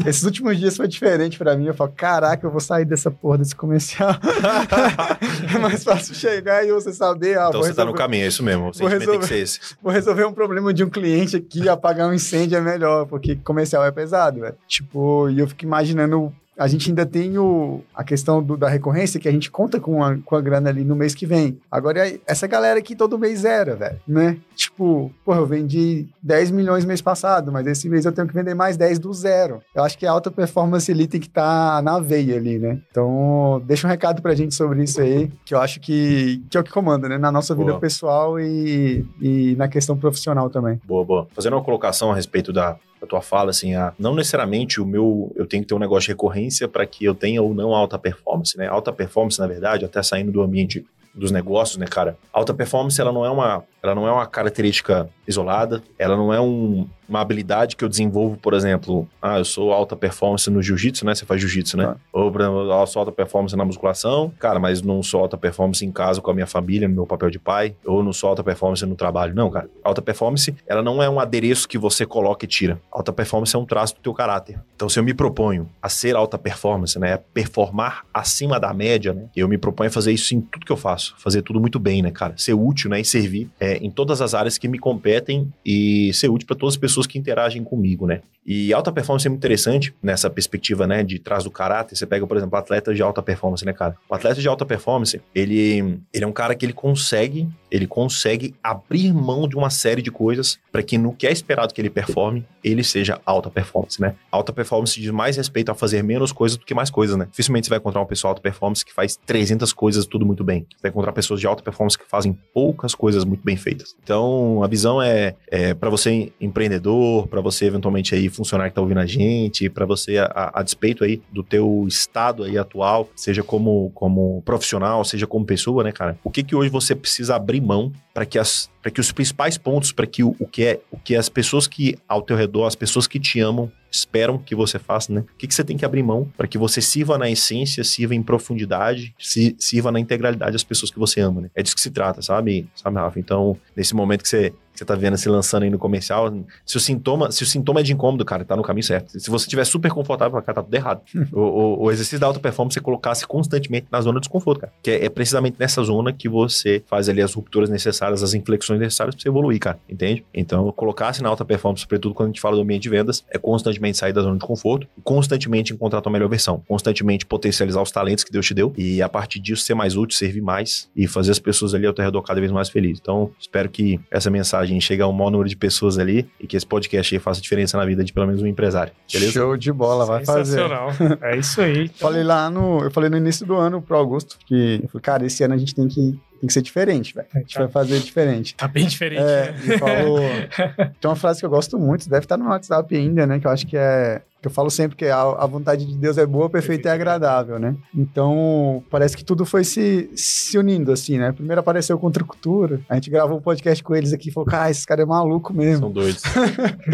esses últimos dias foi diferente para mim. Eu falo, caraca, eu vou sair dessa porra desse comercial. é mais fácil chegar e você saber. Ah, então você resolver, tá no caminho, é isso mesmo. O sentimento resolver, tem que ser esse. Vou resolver um problema de um cliente aqui, apagar um incêndio é melhor, porque comercial é pesado, velho. Tipo, e eu fico imaginando a gente ainda tem o, a questão do, da recorrência, que a gente conta com a, com a grana ali no mês que vem. Agora, essa galera aqui todo mês era, velho, né? Tipo, porra, eu vendi 10 milhões mês passado, mas esse mês eu tenho que vender mais 10 do zero. Eu acho que a alta performance ali tem que estar tá na veia ali, né? Então, deixa um recado pra gente sobre isso aí, que eu acho que, que é o que comanda, né? Na nossa boa. vida pessoal e, e na questão profissional também. Boa, boa. Fazendo uma colocação a respeito da, a tua fala, assim, a, não necessariamente o meu, eu tenho que ter um negócio de recorrência para que eu tenha ou não alta performance, né? Alta performance, na verdade, até saindo do ambiente dos negócios, né, cara? Alta performance, ela não é uma, ela não é uma característica isolada, ela não é um, uma habilidade que eu desenvolvo, por exemplo, ah, eu sou alta performance no jiu-jitsu, né? Você faz jiu-jitsu, né? Ah. Ou, por exemplo, eu sou alta performance na musculação, cara, mas não sou alta performance em casa com a minha família, no meu papel de pai, ou não sou alta performance no trabalho. Não, cara. Alta performance, ela não é um adereço que você coloca e tira. Alta performance é um traço do teu caráter. Então, se eu me proponho a ser alta performance, né? Performar acima da média, né? Eu me proponho a fazer isso em tudo que eu faço. Fazer tudo muito bem, né, cara? Ser útil, né? E servir é, em todas as áreas que me competem e ser útil para todas as pessoas que interagem comigo, né? E alta performance é muito interessante nessa perspectiva, né, de trás do caráter. Você pega, por exemplo, atletas de alta performance, né, cara? O atleta de alta performance, ele, ele é um cara que ele consegue, ele consegue abrir mão de uma série de coisas para que no que é esperado que ele performe, ele seja alta performance, né? Alta performance diz mais respeito a fazer menos coisas do que mais coisas, né? Dificilmente você vai encontrar uma pessoa alta performance que faz 300 coisas tudo muito bem. Você vai encontrar pessoas de alta performance que fazem poucas coisas muito bem feitas. Então, a visão é, é para você empreendedor, para você eventualmente aí funcionário que tá ouvindo a gente, para você a, a, despeito aí do teu estado aí atual, seja como como profissional, seja como pessoa, né, cara? O que que hoje você precisa abrir mão para que as que os principais pontos, para que o, o, que é o que as pessoas que ao teu redor, as pessoas que te amam, esperam que você faça, né? O que, que você tem que abrir mão para que você sirva na essência, sirva em profundidade, se, sirva na integralidade das pessoas que você ama, né? É disso que se trata, sabe? Sabe, Rafa? Então, nesse momento que você você tá vendo se lançando aí no comercial, se o sintoma, se o sintoma é de incômodo, cara, tá no caminho certo. Se você estiver super confortável, cara, tá tudo errado. o, o, o, exercício da alta performance é colocar-se constantemente na zona de desconforto, cara. Que é, é, precisamente nessa zona que você faz ali as rupturas necessárias, as inflexões necessárias para você evoluir, cara. Entende? Então, colocar-se na alta performance, sobretudo quando a gente fala do ambiente de vendas, é constantemente sair da zona de conforto, constantemente encontrar a tua melhor versão, constantemente potencializar os talentos que Deus te deu e a partir disso ser mais útil, servir mais e fazer as pessoas ali ao teu redor cada vez mais felizes. Então, espero que essa mensagem chegue a um maior número de pessoas ali e que esse podcast aí faça diferença na vida de pelo menos um empresário. Beleza? Show de bola, vai fazer. É isso aí. Então... Falei lá no, eu falei no início do ano pro Augusto que, eu falei, cara, esse ano a gente tem que tem que ser diferente, velho. A gente tá. vai fazer diferente. Tá bem diferente. É, né? falou... Tem uma frase que eu gosto muito, deve estar no WhatsApp ainda, né? Que eu acho que é eu falo sempre que a, a, vontade de Deus é boa, perfeita e agradável, né? Então, parece que tudo foi se, se unindo, assim, né? Primeiro apareceu Contra Cultura, a gente gravou um podcast com eles aqui e falou, cara, esse cara é maluco mesmo. São doidos.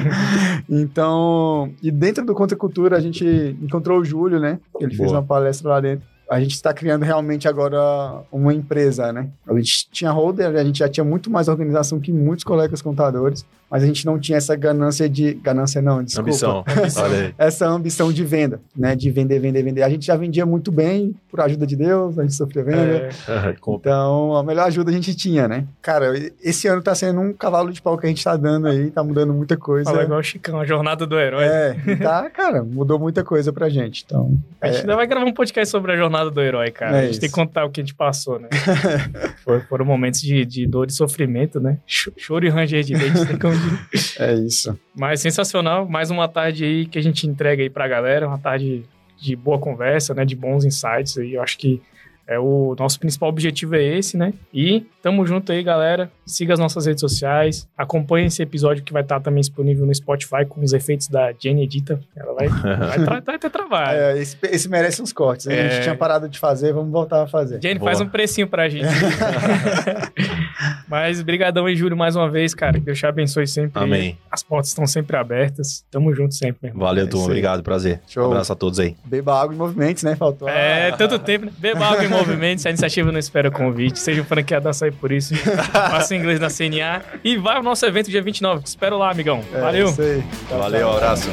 então, e dentro do Contra Cultura a gente encontrou o Júlio, né? Ele boa. fez uma palestra lá dentro a gente está criando realmente agora uma empresa, né? A gente tinha holder, a gente já tinha muito mais organização que muitos colegas contadores, mas a gente não tinha essa ganância de. Ganância não, desculpa. Ambição. essa ambição de venda, né? De vender, vender, vender. A gente já vendia muito bem, por ajuda de Deus, a gente sofria venda. É. então, a melhor ajuda a gente tinha, né? Cara, esse ano tá sendo um cavalo de pau que a gente tá dando aí, tá mudando muita coisa. Fala igual o Chicão, a jornada do herói. É, tá, cara, mudou muita coisa pra gente. Então. A gente é... ainda vai gravar um podcast sobre a jornada jornada do herói, cara. É a gente isso. tem que contar o que a gente passou, né? foram momentos de, de dor e sofrimento, né? Choro e ranger de dente, tem como É isso. Mas sensacional. Mais uma tarde aí que a gente entrega aí pra galera. Uma tarde de boa conversa, né? De bons insights aí. Eu acho que é o nosso principal objetivo é esse, né? E tamo junto aí, galera. Siga as nossas redes sociais. Acompanhe esse episódio que vai estar também disponível no Spotify com os efeitos da Jenny Edita. Ela vai, vai, tra vai ter trabalho. É, esse, esse, merece uns cortes. É... A gente tinha parado de fazer, vamos voltar a fazer. Jenny, Boa. faz um precinho pra gente. Mas brigadão aí, Júlio, mais uma vez, cara. Que Deus te abençoe sempre. Amém. As portas estão sempre abertas. Tamo junto sempre, meu irmão. Valeu, é Obrigado, prazer. Show. Um abraço a todos aí. Beba água em movimentos, né? Faltou. É, tanto tempo, né? Beba água em movimentos. A iniciativa não espera convite. Seja um franqueado Açaí por isso. Faça inglês na CNA. E vai ao nosso evento dia 29. Te espero lá, amigão. É, Valeu. Valeu, um abraço.